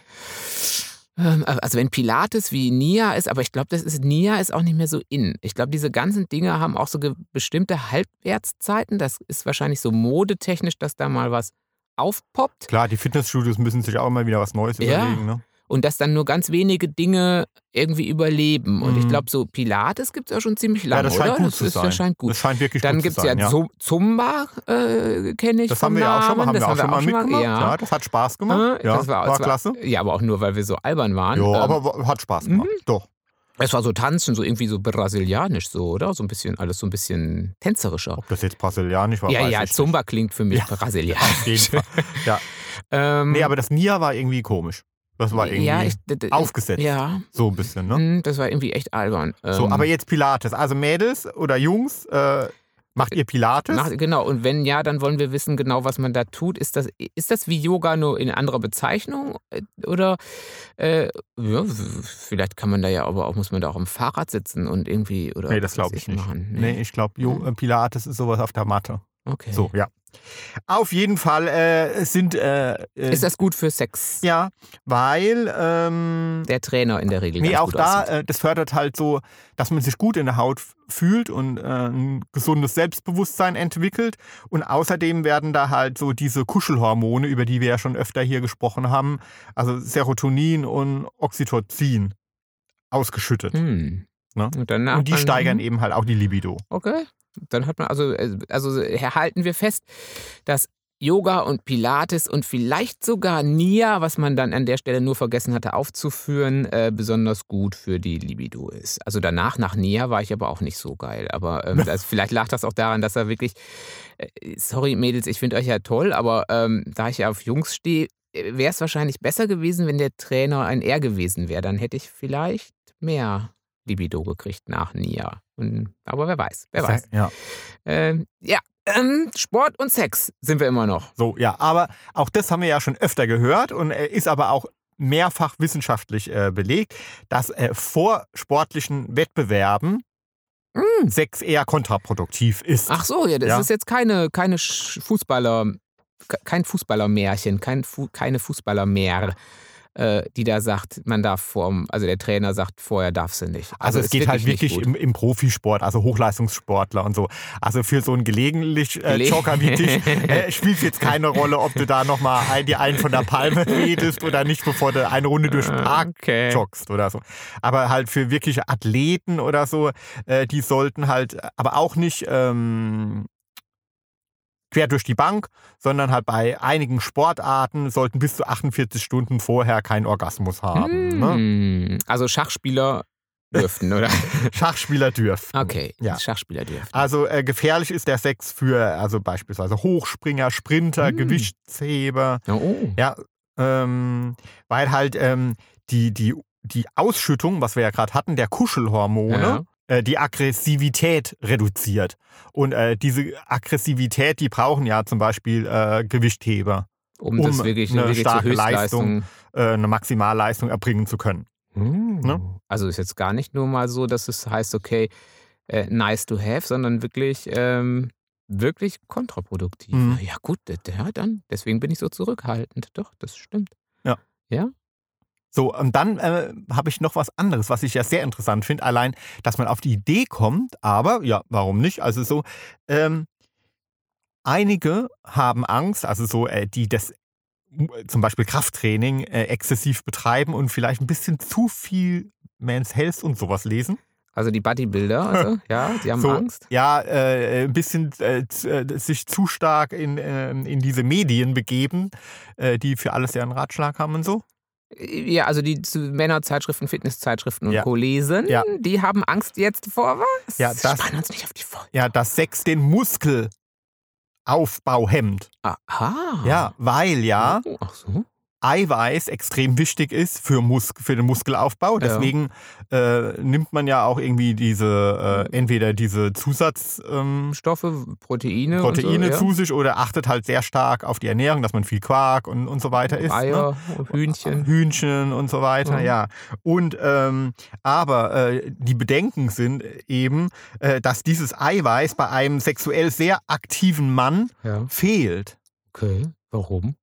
Ähm, Also wenn Pilates wie Nia ist, aber ich glaube, das ist Nia ist auch nicht mehr so in. Ich glaube, diese ganzen Dinge haben auch so bestimmte Halbwertszeiten. Das ist wahrscheinlich so modetechnisch, dass da mal was aufpoppt Klar, die Fitnessstudios müssen sich auch immer wieder was Neues Ja. überlegen. Ne? Und dass dann nur ganz wenige Dinge irgendwie überleben. Und ich Mhm. glaube, so Pilates gibt es ja schon ziemlich lange, Ja, das scheint oder? gut das zu ist, sein. Das scheint gut. Das scheint wirklich Dann gibt es ja, ja. Zu- Zumba, äh, kenne ich Das haben wir ja auch schon mal, haben wir das auch schon mal mitgemacht. Ja. Ja. das hat Spaß gemacht. Äh, Ja, das war, war klasse. Ja, aber auch nur, weil wir so albern waren. Ja, Ähm, aber hat Spaß gemacht. Doch. Es war so tanzen, so irgendwie so brasilianisch so, oder? So ein bisschen, alles so ein bisschen tänzerischer. Ob das jetzt brasilianisch war, Ja, ja, Zumba klingt für mich <laughs> brasilianisch. Ja. <laughs> ähm, Nee, aber das Nia war irgendwie komisch. Das war irgendwie ja, ich, aufgesetzt. Ja, So ein bisschen, ne? mm, das war irgendwie echt albern. So, Ähm, aber jetzt Pilates. Also Mädels oder Jungs, äh, macht ihr Pilates? Nach, genau, und wenn ja, dann wollen wir wissen genau, was man da tut. Ist das, ist das wie Yoga nur in anderer Bezeichnung? Äh, Oder äh, ja, vielleicht kann man da ja aber auch, muss man da auch am Fahrrad sitzen und irgendwie oder nee, das glaube ich nicht. Machen. Nee, ich glaube, Mhm. Pilates ist sowas auf der Matte. Okay. So, ja. Auf jeden Fall äh, sind. Äh, äh, Ist das gut für Sex? ja, weil. Ähm, Der Trainer in der Regel. Nee, auch da, äh, das fördert halt so, dass man sich gut in der Haut fühlt und äh, ein gesundes Selbstbewusstsein entwickelt. Und außerdem werden da halt so diese Kuschelhormone, über die wir ja schon öfter hier gesprochen haben, also Serotonin und Oxytocin, ausgeschüttet. Hm. Ne? Und, Und die steigern eben halt auch die Libido. Okay. Dann hat man also, äh, also halten wir fest, dass Yoga und Pilates und vielleicht sogar Nia, was man dann an der Stelle nur vergessen hatte aufzuführen, äh, besonders gut für die Libido ist. Also danach, nach Nia, war ich aber auch nicht so geil. Aber ähm, <laughs> das, vielleicht lag das auch daran, dass er wirklich, äh, sorry Mädels, ich finde euch ja toll, aber ähm, da ich ja auf Jungs stehe, wäre es wahrscheinlich besser gewesen, wenn der Trainer ein R gewesen wäre. Dann hätte ich vielleicht mehr Libido gekriegt nach Nia. Und, aber wer weiß, wer weiß. Ja. Ähm, ja, ähm, Sport und Sex sind wir immer noch. So, ja, aber auch das haben wir ja schon öfter gehört und äh, ist aber auch mehrfach wissenschaftlich äh, belegt, dass äh, vor sportlichen Wettbewerben Mm. Sex eher kontraproduktiv ist. Ach so, ja, das Ja. ist jetzt keine, keine Fußballer, ke- kein Fußballermärchen, kein Fu keine Fußballer mehr, äh, die da sagt, man darf vorm, also der Trainer sagt, vorher darf sie nicht. Also, es ist geht halt wirklich im, im Profisport, also Hochleistungssportler und so. Also für so einen gelegentlich äh, Jogger wie dich <laughs> äh, spielt jetzt keine Rolle, ob du da nochmal ein, die einen von der Palme <laughs> redest oder nicht, bevor du eine Runde durch den Park okay. joggst oder so. Aber halt für wirkliche Athleten oder so, äh, die sollten halt, aber auch nicht ähm, quer durch die Bank, sondern halt bei einigen Sportarten sollten bis zu 48 Stunden vorher keinen Orgasmus haben. Ne? Hm, Also Schachspieler dürften, oder? <laughs> Schachspieler dürfen. Okay, Ja. Schachspieler dürfen. Also äh, gefährlich ist der Sex für also beispielsweise Hochspringer, Sprinter, Hm. Gewichtsheber. Oh. Ja, ähm, weil halt ähm, die, die, die Ausschüttung, was wir ja gerade hatten, der Kuschelhormone, Ja. Äh, die Aggressivität reduziert. Und äh, diese Aggressivität, die brauchen ja zum Beispiel äh, Gewichtheber, Um, um das wirklich, eine wirklich starke Höchstleistung. äh, eine Maximalleistung erbringen zu können. Hm. Ne? Also ist jetzt gar nicht nur mal so, dass es heißt, okay, äh, nice to have, sondern wirklich, ähm, wirklich kontraproduktiv. Mhm. Ja gut, ja dann, deswegen bin ich so zurückhaltend. Doch, das stimmt. Ja. Ja? So, und dann äh, habe ich noch was anderes, was ich ja sehr interessant finde. Allein, dass man auf die Idee kommt, aber ja, warum nicht? Also so, ähm, einige haben Angst, also so, äh, die das äh, zum Beispiel Krafttraining äh, exzessiv betreiben und vielleicht ein bisschen zu viel Man's Health und sowas lesen. Also die Bodybuilder, <laughs> also, ja, die haben So, Angst. Ja, äh, ein bisschen äh, äh, sich zu stark in, äh, in diese Medien begeben, äh, die für alles ja einen Ratschlag haben und so. Ja, also die Männerzeitschriften, Fitnesszeitschriften und Ja. Co. lesen, Ja. die haben Angst jetzt vor was? Ja, das- Spannen uns nicht auf die Folge. Ja, dass Sex den Muskelaufbau hemmt. Aha. Ja, weil ja Oh, Ach so. Eiweiß extrem wichtig ist für, Mus für den Muskelaufbau. Deswegen äh, nimmt man ja auch irgendwie diese, äh, entweder diese Zusatzproteine ähm, Proteine, Proteine so, zu sich oder achtet halt sehr stark auf die Ernährung, dass man viel Quark und, und so weiter ja. isst. Ne? Eier, und Hühnchen. Hühnchen und so weiter, Mhm. ja. Und ähm, aber äh, die Bedenken sind eben, äh, dass dieses Eiweiß bei einem sexuell sehr aktiven Mann Ja. fehlt. Okay. Warum?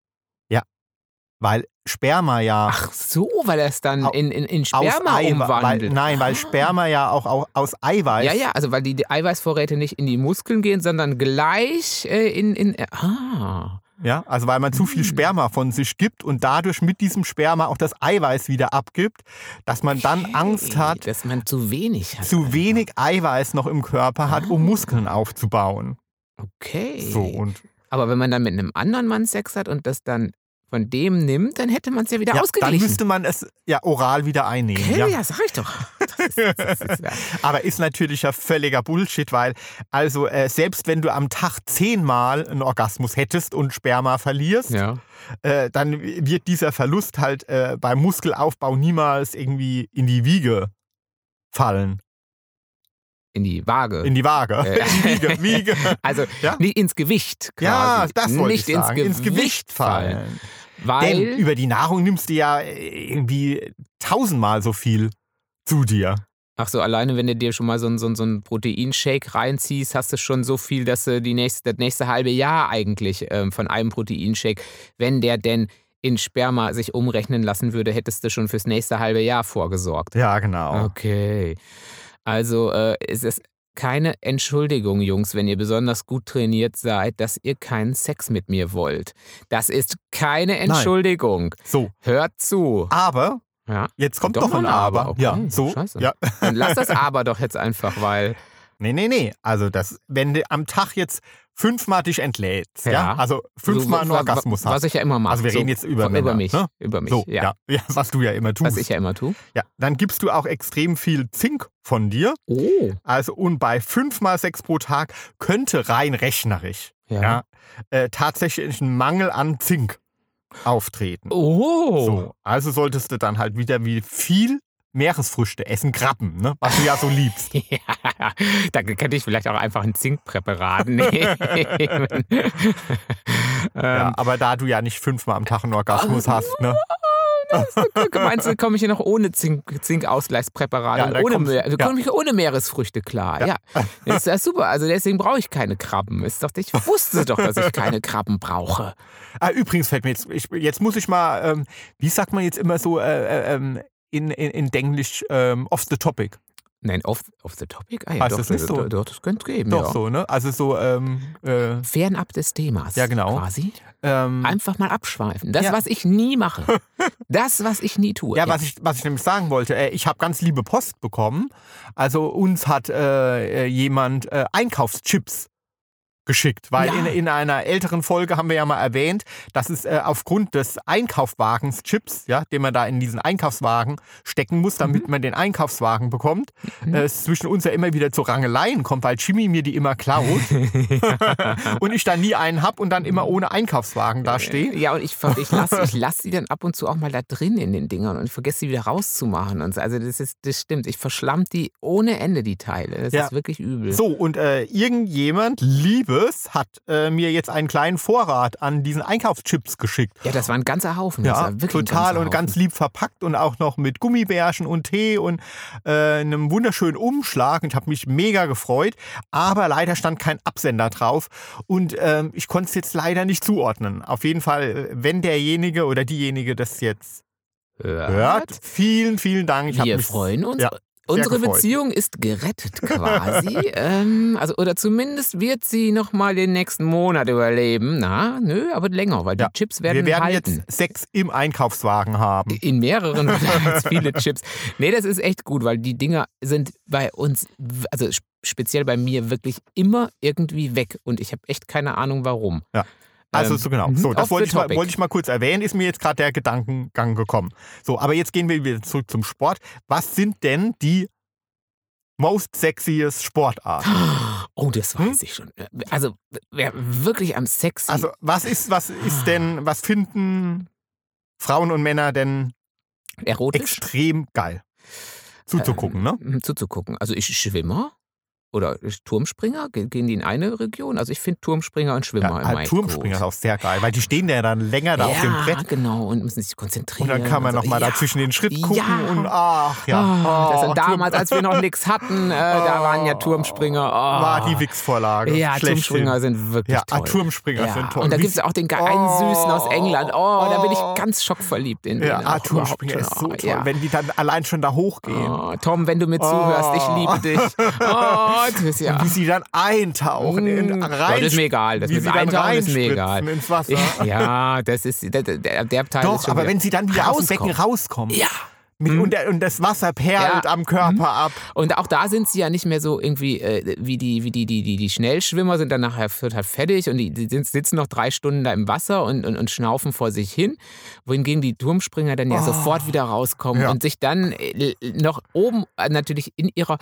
Weil Sperma ja Ach so, weil er es dann in, in, in Sperma Eiwe- weil, umwandelt. Nein, weil Ah. Sperma ja auch au- aus Eiweiß. Ja, ja, also weil die Eiweißvorräte nicht in die Muskeln gehen, sondern gleich äh, in, in. äh, Ah. Ja, also weil man zu viel Hm. Sperma von sich gibt und dadurch mit diesem Sperma auch das Eiweiß wieder abgibt, dass man dann Angst hat, Dass man zu wenig hat. zu wenig Eiweiß noch im Körper hat, um Ah. Muskeln aufzubauen. Okay. So und Aber wenn man dann mit einem anderen Mann Sex hat und das dann von dem nimmt, dann hätte man es ja wieder ja, dann ausgeglichen. müsste man es ja oral wieder einnehmen. okay, ja. ja. sag ich doch. Das ist, das ist, ja. <laughs> Aber ist natürlich ja völliger Bullshit, weil also äh, selbst wenn du am Tag zehnmal einen Orgasmus hättest und Sperma verlierst, ja. äh, dann wird dieser Verlust halt äh, beim Muskelaufbau niemals irgendwie in die Wiege fallen. In die Waage. In die Waage. Äh. <laughs> In die Wiege. Wiege. <laughs> also Ja? nicht ins Gewicht quasi. Ja, das wollte Nicht ich sagen. ins Gewicht, fallen. Weil Denn über die Nahrung nimmst du ja äh, irgendwie tausendmal so viel zu dir. Ach so, alleine wenn du dir schon mal so einen so so einen Proteinshake reinziehst, hast du schon so viel, dass du die nächste, das nächste halbe Jahr eigentlich ähm, von einem Proteinshake, wenn der denn in Sperma sich umrechnen lassen würde, hättest du schon fürs nächste halbe Jahr vorgesorgt. Ja, genau. Okay. Also äh, es ist keine Entschuldigung, Jungs, wenn ihr besonders gut trainiert seid, dass ihr keinen Sex mit mir wollt. Das ist keine Entschuldigung. So, Hört zu. aber Ja. Jetzt kommt Doch doch, ein Aber, Aber. okay. Ja, so. Scheiße. Ja. Dann lass das <laughs> Aber doch jetzt einfach, weil. Nee, nee, nee. Also das, wenn du am Tag jetzt fünfmal dich entlädst, ja, Ja. also fünfmal einen so, wa- Orgasmus wa- Was hast. ich ja immer mache. Also wir so, reden jetzt über über mich. ne? Über mich, so, ja. ja. was du ja immer tust. Was ich ja immer tue. ja, dann gibst du auch extrem viel Zink von dir. Oh. Also und bei fünfmal sechs pro Tag könnte rein rechnerisch Ja. ja, äh, tatsächlich ein Mangel an Zink auftreten. Oh. So, also solltest du dann halt wieder wie viel Meeresfrüchte essen, Krabben, ne? was du ja so liebst. <laughs> Ja, da könnte ich vielleicht auch einfach ein Zinkpräparat <laughs> nehmen. Ja, ähm, aber da du ja nicht fünfmal am Tag einen Orgasmus hast, ne? Meinst du, komme ich ja noch ohne Zink, Zinkausgleichspräparate Ja, und da ohne, kommst- Meer, ja. komme ich ohne Meeresfrüchte klar. Ja. Das ist ja super. Also deswegen brauche ich keine Krabben. Ist doch, ich wusste doch, dass ich keine Krabben brauche. Ah, übrigens fällt mir jetzt, ich, jetzt muss ich mal, ähm, wie sagt man jetzt immer so äh, äh, ähm, in, in, in Denglisch, ähm, off the topic. Nein, off, off the topic? Ah, ja, Heißt doch, das nicht so? Doch, das könnte es geben. Doch ja. so, ne? Also so, ähm, äh, Fernab des Themas. Ja, genau. Quasi. ähm, Einfach mal abschweifen. Das, Ja. was ich nie mache. <laughs> Das, was ich nie tue. Ja, was ich, was ich nämlich sagen wollte, äh, ich habe ganz liebe Post bekommen. Also uns hat äh, äh, jemand äh, Einkaufschips geschickt, weil Ja. in, in einer älteren Folge haben wir ja mal erwähnt, dass es äh, aufgrund des Einkaufswagens Chips, ja, den man da in diesen Einkaufswagen stecken muss, damit man den Einkaufswagen bekommt, Mhm. äh, es zwischen uns ja immer wieder zu Rangeleien kommt, weil Jimmy mir die immer klaut <laughs> <laughs> und ich da nie einen hab und dann immer ohne Einkaufswagen da stehe. Ja, und ich, ich lasse ich <laughs> lass sie dann ab und zu auch mal da drin in den Dingern und ich vergesse sie wieder rauszumachen. Und so. Also das ist, das stimmt. Ich verschlammt die ohne Ende, die Teile. Das Ja. ist wirklich übel. So, und äh, irgendjemand, Liebes, hat äh, mir jetzt einen kleinen Vorrat an diesen Einkaufschips geschickt. Ja, das war ein ganzer Haufen. Ja, wirklich total und ganz lieb verpackt und auch noch mit Gummibärchen und Tee und äh, einem wunderschönen Umschlag. Und ich habe mich mega gefreut, aber leider stand kein Absender drauf und ähm, ich konnte es jetzt leider nicht zuordnen. Auf jeden Fall, äh, wenn derjenige oder diejenige das jetzt hört, vielen, vielen Dank. Ich Wir mich, freuen uns. Ja, Unsere gefreut. Beziehung ist gerettet quasi. <laughs> ähm, also, oder zumindest wird sie noch mal den nächsten Monat überleben. Na, nö, aber länger, weil Ja, die Chips werden Wir werden halten. jetzt sechs im Einkaufswagen haben. In mehreren <laughs> ganz viele Chips. Nee, das ist echt gut, weil die Dinger sind bei uns, also sp- speziell bei mir, wirklich immer irgendwie weg. Und ich habe echt keine Ahnung, warum. Ja. Also Ähm, so genau. mhm, So, das wollte ich, mal, wollte ich mal kurz erwähnen, ist mir jetzt gerade der Gedankengang gekommen. So, aber jetzt gehen wir wieder zurück zum Sport. Was sind denn die most sexiest Sportarten? <gasps> Oh, das weiß ich schon. Also, wer wirklich am sexy. Also, was ist, was ist denn, was finden Frauen und Männer denn erotisch extrem geil? Zuzugucken, ne? ähm, Zuzugucken. Also, ich Schwimmer oder Turmspringer, Ge- gehen die in eine Region? Also, ich finde Turmspringer und Schwimmer Ja, immer echt Turmspringer ist auch sehr geil, weil die stehen ja dann länger da ja, auf dem Brett. genau, und müssen sich Und konzentrieren. dann kann man so. nochmal ja. da zwischen den Schritt gucken Ja. und ach ja. Ah, das Oh, sind damals, als wir noch nichts <laughs> hatten, äh, da waren ja Oh. Turmspringer. Oh. War die Wix-Vorlage. Ja, Schlechthin. Turmspringer sind wirklich Ja, ah, toll. Turmspringer ja. sind toll. Und da gibt es auch den einen Süßen aus England. Oh, da bin ich Oh. ganz schockverliebt in Ja, den. ah, auch Turmspringer ist so toll, Ja. wenn die dann allein schon da hochgehen. Oh, Tom, wenn du mir zuhörst, ich Oh. liebe dich. <laughs> Oh, ist ja. Und wie sie dann eintauchen, in, Mm. rein, das ist mir egal. Das wie mit sie dem dann Eintauchen ist mir egal. ins Wasser. Ja, das ist der, der, der Teil ist Doch, aber wenn sie dann wieder aus dem Becken rauskommen. Ja. mit, Mhm. und, und das Wasser perlt Ja. am Körper ab. Und auch da sind sie ja nicht mehr so irgendwie äh, wie die, wie die, die, die, die Schnellschwimmer sind dann nachher total fertig und die, die sind, sitzen noch drei Stunden da im Wasser und, und, und schnaufen vor sich hin, wohingegen die Turmspringer dann ja Oh. sofort wieder rauskommen Ja. und sich dann äh, noch oben äh, natürlich in ihrer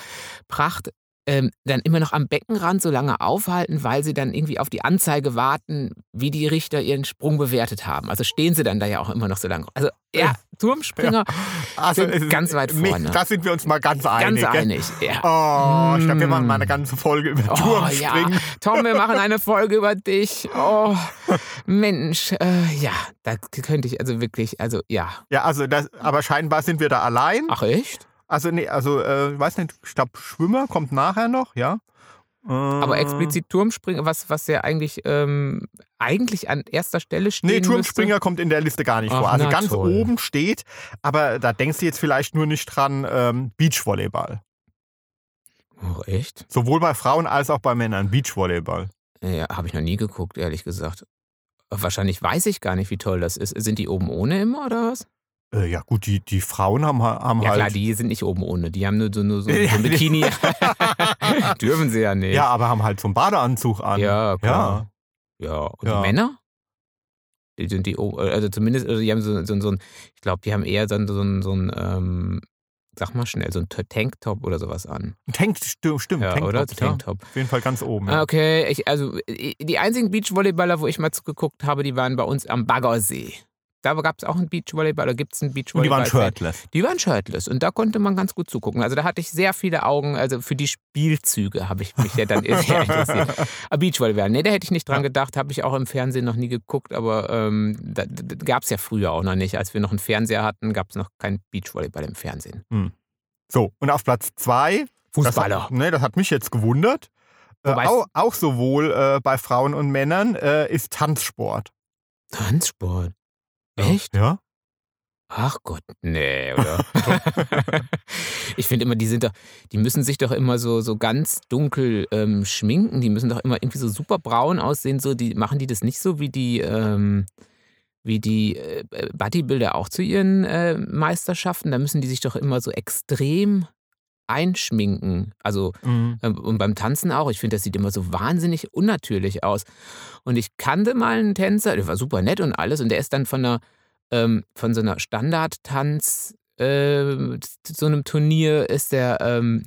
Pracht ähm, dann immer noch am Beckenrand so lange aufhalten, weil sie dann irgendwie auf die Anzeige warten, wie die Richter ihren Sprung bewertet haben. Also stehen sie dann da ja auch immer noch so lange. Also ja, Turmspringer <laughs> Also, sind ist- ganz weit mich- vorne. Da sind wir uns mal ganz ganz einig. gell? einig. Ja. Oh, ich glaube, wir machen Mm. mal eine ganze Folge über Oh ja, Turmspringen. Tom, wir machen eine <laughs> Folge über dich. Oh, <laughs> Mensch, äh, ja, da könnte ich also wirklich, also ja. Ja, also das, aber scheinbar sind wir da allein. Ach echt? Also nee, also äh, weiß nicht, ich glaube Schwimmer kommt nachher noch, ja. Äh, Aber explizit Turmspringen, was, was ja eigentlich, ähm, eigentlich an erster Stelle steht. Nee, Turmspringer kommt in der Liste gar nicht Ach, vor. Also ganz toll. oben steht, aber da denkst du jetzt vielleicht nur nicht dran, ähm, Beachvolleyball. Oh, echt? Sowohl bei Frauen als auch bei Männern. Beachvolleyball. Ja, habe ich noch nie geguckt, ehrlich gesagt. Wahrscheinlich weiß ich gar nicht, wie toll das ist. Sind die oben ohne immer oder was? Äh, ja, gut, die, die Frauen haben, haben Ja halt. klar, die sind nicht oben ohne. Die haben nur so, nur so, <laughs> so ein Bikini. <laughs> Dürfen sie ja nicht. ja, aber haben halt so einen Badeanzug an. Ja, klar. Ja, und Ja. die Männer? Die sind die, o- also zumindest, also die haben so, so, so ein, ich glaube, die haben eher so, so, ein- so ein, ähm, sag mal schnell, so ein Tanktop oder sowas an. Ein Tank, stimmt, Ja, Tanktop, oder? ja. Tanktop. Auf jeden Fall ganz oben. Ah, Ja. Okay, ich, also die einzigen Beachvolleyballer, wo ich mal zugeguckt habe, die waren bei uns am Baggersee. Da gab es auch einen Beachvolleyball, da gibt es einen Und die Beachvolleyball. waren shirtless. Die waren shirtless und da konnte man ganz gut zugucken. Also da hatte ich sehr viele Augen, also für die Spielzüge habe ich mich ja dann <laughs> sehr interessiert. Aber Beachvolleyball, nee, da hätte ich nicht dran gedacht, habe ich auch im Fernsehen noch nie geguckt, aber ähm, da, da gab es ja früher auch noch nicht. Als wir noch einen Fernseher hatten, gab es noch kein Beachvolleyball im Fernsehen. So, und auf Platz zwei, Fußballer. Das hat, nee, das hat mich jetzt gewundert. Äh, auch, auch sowohl äh, bei Frauen und Männern äh, ist Tanzsport. Tanzsport. Echt? Ja. Ach Gott, nee, oder? <laughs> ich finde immer, die sind doch, die müssen sich doch immer so, so ganz dunkel ähm, schminken. Die müssen doch immer irgendwie so super braun aussehen. So, die machen die das nicht so wie die, ähm, wie die äh, Bodybuilder auch zu ihren äh, Meisterschaften. Da müssen die sich doch immer so extrem einschminken. Also Mhm. ähm, Und beim Tanzen auch. Ich finde, das sieht immer so wahnsinnig unnatürlich aus. Und ich kannte mal einen Tänzer, der war super nett und alles. Und der ist dann von einer, ähm, von so einer Standardtanz, äh, so einem Turnier, ist der ähm,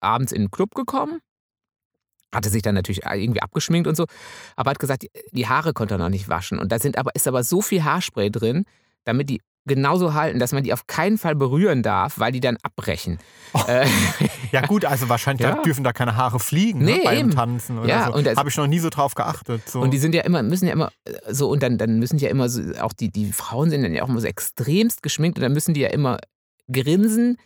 abends in den Club gekommen. Hatte sich dann natürlich irgendwie abgeschminkt und so, aber hat gesagt, die- die Haare konnte er noch nicht waschen. Und da sind aber, ist aber so viel Haarspray drin, damit die genauso halten, dass man die auf keinen Fall berühren darf, weil die dann abbrechen. Äh, Ja gut, also wahrscheinlich <laughs> Ja. dürfen da keine Haare fliegen ne, Nee, beim eben. Tanzen oder Ja, so. und das- Habe ich noch nie so drauf geachtet. So. Und die sind ja immer, müssen ja immer äh, so, und dann, dann müssen die ja immer so, auch die, die Frauen sind dann ja auch immer so extremst geschminkt und dann müssen die ja immer grinsen,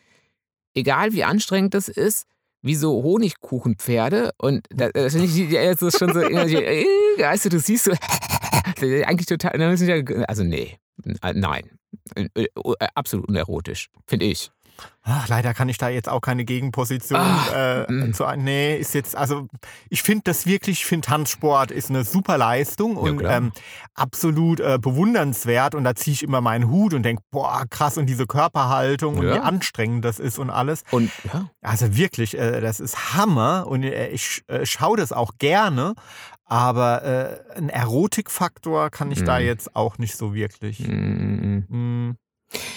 egal wie anstrengend das ist, wie so Honigkuchenpferde. Und da- das finde ich das ist schon so, äh, weißt du, du siehst so, <laughs> eigentlich total, dann müssen die ja, also nee, äh, nein. Äh, äh, Absolut unerotisch, finde ich. Ach, leider kann ich da jetzt auch keine Gegenposition Ach, äh, mm. zu. Nee, ist jetzt, also ich finde das wirklich, ich finde Tanzsport ist eine super Leistung und klar. ähm, absolut äh, bewundernswert. Und da ziehe ich immer meinen Hut und denke, boah, krass, und diese Körperhaltung und Ja. wie anstrengend das ist und alles. Und ja, Also wirklich, äh, das ist Hammer und äh, ich äh, schaue das auch gerne. Aber äh, einen Erotikfaktor kann ich da Mm. jetzt auch nicht so wirklich. mm, Mm,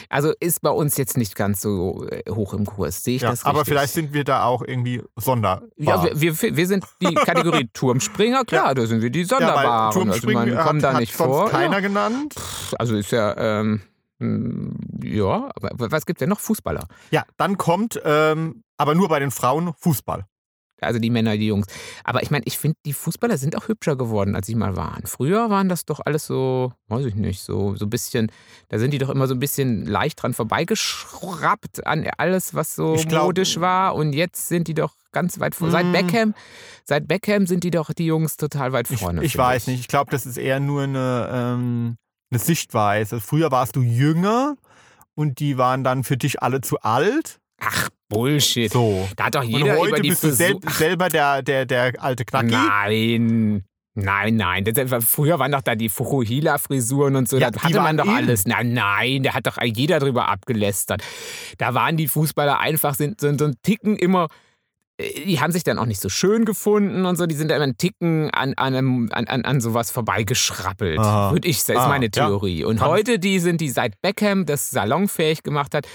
also ist bei uns jetzt nicht ganz so äh, hoch im Kurs, sehe ich ja, das aber richtig? vielleicht sind wir da auch irgendwie sonder. Ja, wir, wir, wir sind die <laughs> Kategorie Turmspringer, klar, da sind wir die Ja, weil Sonderbaren. also man kommt hat, da nicht vor. keiner Ja. genannt. Also ist ja, ähm, mm, ja, aber was gibt es denn noch? Fußballer. Ja, dann kommt, ähm, aber nur bei den Frauen, Fußball. Also die Männer, die Jungs. Aber ich meine, ich finde, die Fußballer sind auch hübscher geworden, als sie mal waren. Früher waren das doch alles so, weiß ich nicht, so, so ein bisschen, da sind die doch immer so ein bisschen leicht dran vorbeigeschraubt an alles, was so Ich glaub- modisch war. Und jetzt sind die doch ganz weit vor. Seit Mm. Beckham, seit Beckham sind die doch die Jungs total weit Ich, vorne. ich finde weiß nicht. Ich glaube, das ist eher nur eine, ähm, eine Sichtweise. Früher warst du jünger und die waren dann für dich alle zu alt. Ach, Bullshit. So. Da hat doch Und jeder heute über die bist du sel selber der, der, der alte Knacki. Nein. Nein, nein. Das, war- früher waren doch da die Fukuhila-Frisuren und so. Ja, da hatte man doch in. alles. Nein, nein, da hat doch jeder drüber abgelästert. Da waren die Fußballer einfach sind, so, so ein Ticken immer. Die haben sich dann auch nicht so schön gefunden und so. Die sind da immer einen Ticken an, an, einem- an, an, an sowas vorbeigeschrappelt. Würde ich sagen. Ist Ah, meine ja. Theorie. Und Kann- heute, die sind die seit Beckham das salonfähig gemacht hat,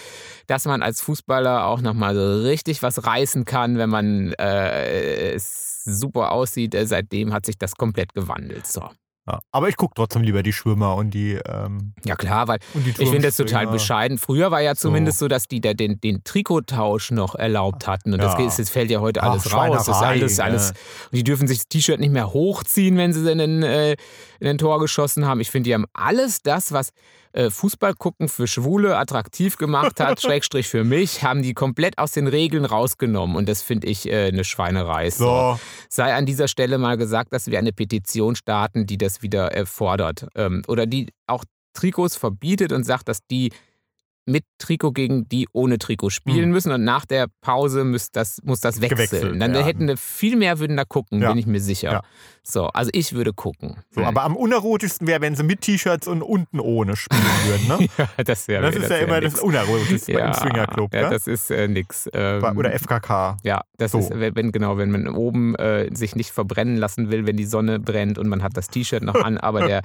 dass man als Fußballer auch nochmal so richtig was reißen kann, wenn man äh, es super aussieht. Seitdem hat sich das komplett gewandelt. So. Ja. Aber ich gucke trotzdem lieber die Schwimmer und die, ähm, Ja klar, weil ich finde das total bescheiden. Früher war ja zumindest so, dass die da den, den Trikottausch noch erlaubt hatten. Und das, Ja. ist, das fällt ja heute Ach, alles raus. Das ist alles, alles. ja. Und die dürfen sich das T-Shirt nicht mehr hochziehen, wenn sie in den, äh, in den Tor geschossen haben. Ich finde, die haben alles das, was äh, Fußball gucken für Schwule attraktiv gemacht hat, <laughs> Schrägstrich für mich, haben die komplett aus den Regeln rausgenommen. Und das finde ich äh, eine Schweinerei. So, Sei an dieser Stelle mal gesagt, dass wir eine Petition starten, die das wieder äh, fordert. Ähm, oder die auch Trikots verbietet und sagt, dass die mit Trikot gegen die ohne Trikot spielen Mhm. müssen und nach der Pause muss das, muss das wechseln. Gewechselt Dann werden. hätten wir viel mehr würden da gucken, Ja. bin ich mir sicher. Ja. So, also ich würde gucken. So, aber am unerotischsten wäre, wenn sie mit T-Shirts und unten ohne spielen würden. Ne? <laughs> ja, das wäre Das ist ja wär immer nix. das Unerotischste ja, im Swingerclub. Ja, Ja, das ist äh, nix. Ähm, Oder FKK. Ja, das So. ist, wenn, wenn- genau, wenn man oben äh, sich nicht verbrennen lassen will, wenn die Sonne brennt und man hat das T-Shirt noch an, aber <laughs> der,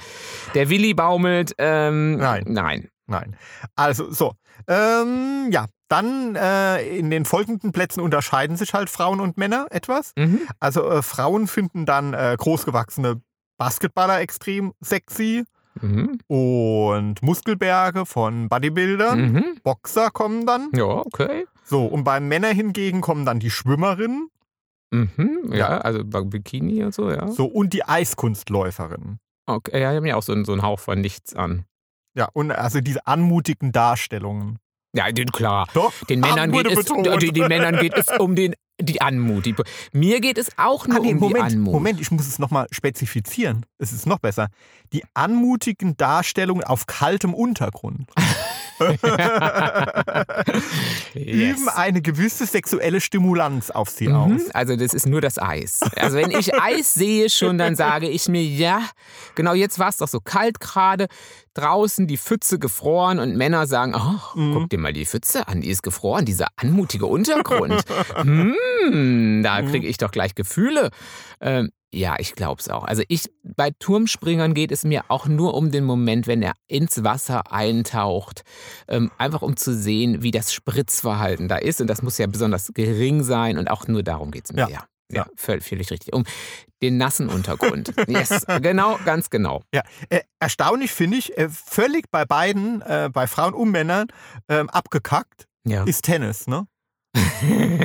der Willi baumelt. Ähm, Nein. Nein. Nein. Also, so. Ähm, ja, dann äh, in den folgenden Plätzen unterscheiden sich halt Frauen und Männer etwas. Mhm. Also, äh, Frauen finden dann äh, großgewachsene Basketballer extrem sexy Mhm. und Muskelberge von Bodybuildern. Mhm. Boxer kommen dann. Ja, okay. So, und beim Männer hingegen kommen dann die Schwimmerinnen Mhm. Ja, Ja. also bei Bikini und so, ja. so, und die Eiskunstläuferinnen. Okay, ja, die haben ja auch so, so einen Hauch von nichts an. Ja, und also diese anmutigen Darstellungen. Ja, den, klar. Doch, Den Männern, geht es, den, den Männern geht es <laughs> um den, die Anmut. Die, mir geht es auch nur Ah, nee, um Moment, die Anmut. Moment, ich muss es nochmal spezifizieren. Es ist noch besser. Die anmutigen Darstellungen auf kaltem Untergrund <laughs> Yes. üben eine gewisse sexuelle Stimulanz auf sie Mhm, aus. Also das ist nur das Eis. Also wenn ich Eis sehe schon, dann sage ich mir, ja, genau jetzt war es doch so kalt gerade, draußen die Pfütze gefroren und Männer sagen, ach, Mhm. guck dir mal die Pfütze an, die ist gefroren, dieser anmutige Untergrund. <laughs> hm, da kriege ich doch gleich Gefühle. Ähm, ja, ich glaube es auch. Also ich, bei Turmspringern geht es mir auch nur um den Moment, wenn er ins Wasser eintaucht. Ähm, einfach um zu sehen, wie das Spritzverhalten da ist. Und das muss ja besonders gering sein. Und auch nur darum geht es mir. Ja. Ja, ja, völlig richtig. Um den nassen Untergrund. yes, genau, ganz genau. Ja, äh, erstaunlich finde ich, äh, völlig bei beiden, äh, bei Frauen und Männern, ähm, abgekackt Ja. ist Tennis, ne?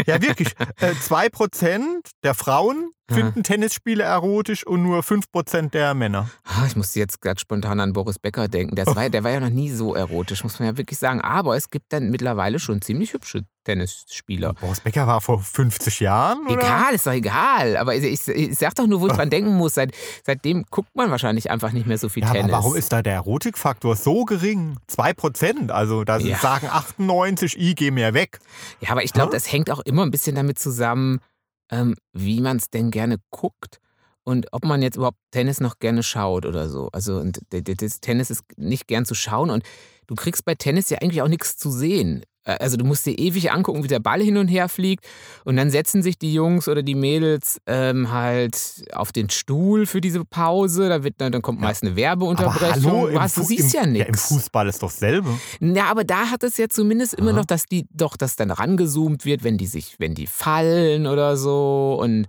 Ja, wirklich. Äh, 2% der Frauen finden Tennisspiele erotisch und nur 5% der Männer. Ah, Ich musste jetzt gerade spontan an Boris Becker denken. Das war, der war ja noch nie so erotisch, muss man ja wirklich sagen. Aber es gibt dann mittlerweile schon ziemlich hübsche Tennisspieler. Boris Becker war vor 50 Jahren, oder? Egal, ist doch egal. Aber ich, ich, ich sag doch nur, wo ich dran <laughs> denken muss. Seit, seitdem guckt man wahrscheinlich einfach nicht mehr so viel Ja, Tennis. aber warum ist da der Erotikfaktor so gering? 2%, also da Ja. sagen 98, ich gehe mir weg. Ja, aber ich glaube, Hä? das hängt auch immer ein bisschen damit zusammen, ähm, wie man es denn gerne guckt und ob man jetzt überhaupt Tennis noch gerne schaut oder so. Also und das Tennis ist nicht gern zu schauen und du kriegst bei Tennis ja eigentlich auch nichts zu sehen. Äh, Also du musst dir ewig angucken, wie der Ball hin und her fliegt und dann setzen sich die Jungs oder die Mädels ähm, halt auf den Stuhl für diese Pause. Da wird, dann kommt meist eine Aber Werbeunterbrechung. hallo, du, Fu- siehst im, ja Ja, Im nichts. Fußball ist doch dasselbe. Ja, aber da hat es ja zumindest immer Aha. noch, dass die doch, dass dann rangezoomt wird, wenn die sich, wenn die fallen oder so. Und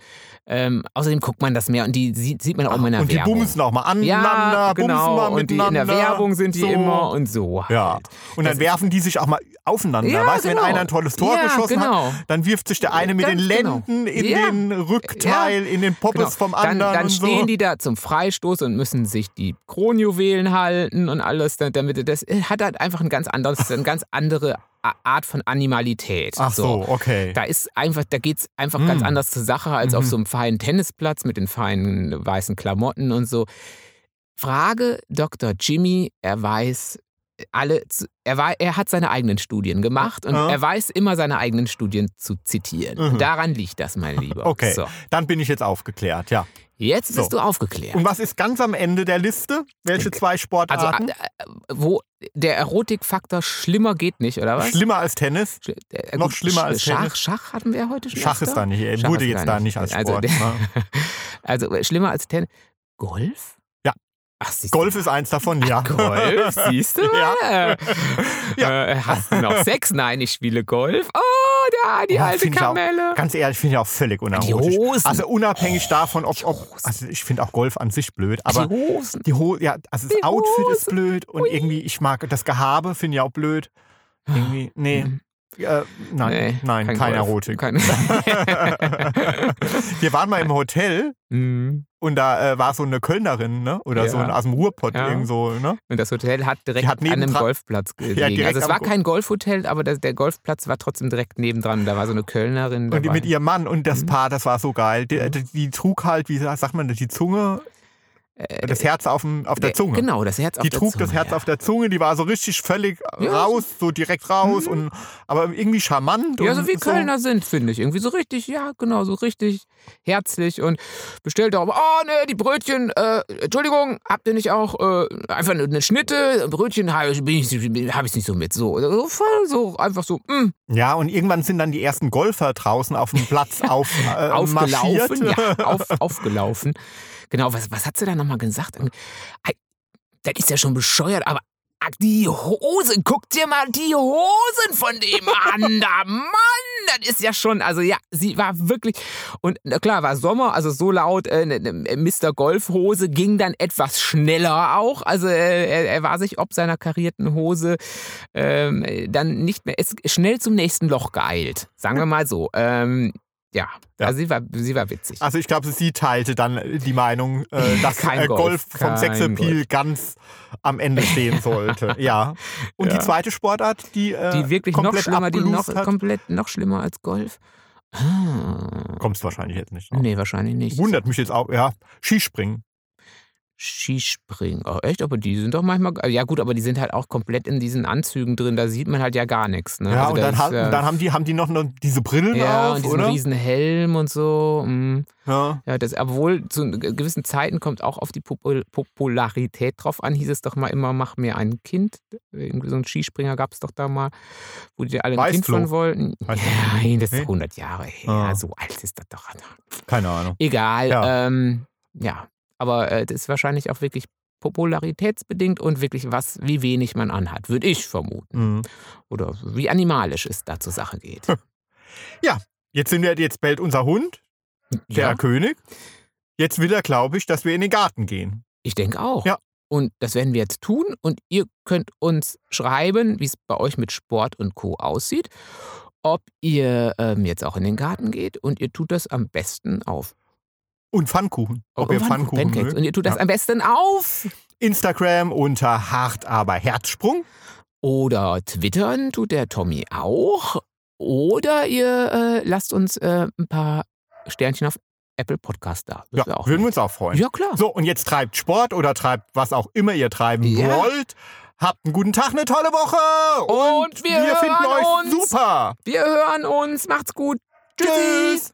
ähm, außerdem guckt man das mehr und die sieht, sieht man auch immer in der und die Werbung. bumsen auch mal aneinander, ja, bumsen genau. mal und die in der miteinander. Werbung sind die so. immer und so. Halt. Ja. Und dann Das- werfen die sich auch mal aufeinander. Ja, weißt du, wenn genau. einer ein tolles Tor Ja, geschossen genau. hat, dann wirft sich der eine mit den Ganz genau. Lenden in Ja. den Rückteil, in den Poppes Genau. vom Dann, anderen. dann und stehen so. die da zum Freistoß und müssen sich die Kronjuwelen halten und alles, damit das hat halt einfach ein ganz anderes, eine ganz andere Art von Animalität. Ach so, okay. Da ist einfach, da geht's einfach Mm. ganz anders zur Sache als auf Mhm. so einem feinen Tennisplatz mit den feinen weißen Klamotten und so. Frage Dr. Jimmy, er weiß alle, er, war, er hat seine eigenen Studien gemacht und Ja. er weiß immer seine eigenen Studien zu zitieren. Mhm. Daran liegt das, mein Lieber. <laughs> Okay, So, dann bin ich jetzt aufgeklärt, ja. jetzt So. bist du aufgeklärt. Und was ist ganz am Ende der Liste? Welche zwei Also, Sportarten? äh, wo der Erotikfaktor schlimmer geht nicht, oder was? Schlimmer als Tennis? Sch- äh, noch schlimmer als Schach, Tennis? Schach hatten wir heute schon. Schach ist da nicht, er wurde jetzt da nicht als Also, Sport. der- ne? <laughs> Also äh, schlimmer als Tennis. Golf? Ja. Ach, Golf ist eins davon, ja. Golf, siehst du mal? <laughs> Ja. Äh, hast du noch Sex? Nein, ich spiele Golf. Oh, da, die Oh, alte ich auch- Kamelle. Ganz ehrlich, finde ich auch völlig unerotisch. Die Hosen. Also unabhängig davon, ob, ob also ich finde auch Golf an sich blöd, aber die Hosen. die Hose, ja, also das Die Outfit ist Hosen. blöd und Ui. irgendwie, ich mag das Gehabe, finde ich auch blöd. Irgendwie, nee, Mhm. Äh, nein, Nee, nein, kein keine Golf. Erotik. Keine- <laughs> Wir waren mal im Hotel Mhm. und da äh, war so eine Kölnerin, ne? Oder Ja. so ein, aus dem Ruhrpott Ja. irgend so, ne? Und das Hotel hat direkt hat an einem Golfplatz gelegen. direkt also es war kein Golfhotel, aber der, der Golfplatz war trotzdem direkt nebendran. Da war so eine Kölnerin Und dabei. die mit ihrem Mann und das Mhm. Paar, das war so geil. Die, die, die trug halt, wie sagt man das, die Zunge das Herz auf, dem, auf der Zunge. Genau, das Herz auf die der trug Zunge. das Herz ja. auf der Zunge, die war so richtig völlig Ja, raus, so direkt raus, und, aber irgendwie charmant. Ja, so wie Kölner sind, finde ich. Irgendwie so richtig, ja, genau, so richtig herzlich und bestellt auch, oh ne, die Brötchen, äh, Entschuldigung, habt ihr nicht auch äh, einfach eine Schnitte? Brötchen habe ich, hab ich nicht so mit. So, so voll so, einfach so, mm, Ja, und irgendwann sind dann die ersten Golfer draußen auf dem Platz <laughs> auf, äh, aufgelaufen. Ja, auf, aufgelaufen. Genau, was, was hat sie da nochmal gesagt? Das ist ja schon bescheuert, aber die Hosen, guck dir mal die Hosen von dem <laughs> an. Da, Mann, das ist ja schon, also ja, sie war wirklich, und na klar, war Sommer, also so laut, äh, ne, ne, Mr. Golfhose ging dann etwas schneller auch, also äh, er, er war sich ob seiner karierten Hose ähm, dann nicht mehr, ist schnell zum nächsten Loch geeilt, sagen wir mal so. Ähm, ja, Ja. Also sie war, sie war witzig. Also ich glaube, sie teilte dann die Meinung, äh, <laughs> dass Kein äh, Golf, vom Sexappeal ganz am Ende stehen <laughs> sollte. ja. Und Ja. die zweite Sportart, die, äh, die wirklich noch schlimmer, die noch hat, komplett noch schlimmer als Golf. Ah. kommst wahrscheinlich jetzt nicht. drauf. Nee, wahrscheinlich nicht. Wundert mich jetzt auch, ja. Skispringen. Skispringen. Oh, echt? Aber die sind doch manchmal. Ja, gut, aber die sind halt auch komplett in diesen Anzügen drin. Da sieht man halt ja gar nichts. Ne? Ja, Also und da dann, ist, ha- äh, dann haben, die, haben die noch diese Brillen ja, auf, und diesen oder? riesen Helm und so. mm. Ja. Ja, das, obwohl zu gewissen Zeiten kommt auch auf die Popul Popularität drauf an, hieß es doch mal immer, mach mir ein Kind. Irgendwie so ein Skispringer gab es doch da mal, wo die alle ein Kind Weißflo. von wollten. Weißt du? Nein, das ist Nee? 100 Jahre her. Ah. So alt ist das doch. Keine Ahnung. Egal. Ja, ähm, ja. Aber äh, das ist wahrscheinlich auch wirklich popularitätsbedingt und wirklich was, wie wenig man anhat, würde ich vermuten. Mhm. Oder wie animalisch es da zur Sache geht. <laughs> Jetzt sind wir, jetzt bellt unser Hund, der ja, König. Jetzt will er, glaube ich, dass wir in den Garten gehen. ich denke auch. Ja. Und das werden wir jetzt tun. Und ihr könnt uns schreiben, wie es bei euch mit Sport und Co. aussieht. Ob ihr ähm, jetzt auch in den Garten geht. Und ihr tut das am besten auf. Und Pfannkuchen. Ob Oh, ihr Pfannkuchen, Pfannkuchen mögt. Und ihr tut das Ja. am besten auf. Instagram unter hart aber Herzsprung. Oder twittern tut der Tommy auch. Oder ihr äh, lasst uns äh, ein paar Sternchen auf Apple Podcast da. Das Ja, würden wir uns auch freuen. Ja, klar. So, und jetzt treibt Sport oder treibt was auch immer ihr treiben Ja. wollt. Habt einen guten Tag, eine tolle Woche. Und wir finden hören euch uns. super. Wir hören uns. Macht's gut. Tschüssi. Tschüss.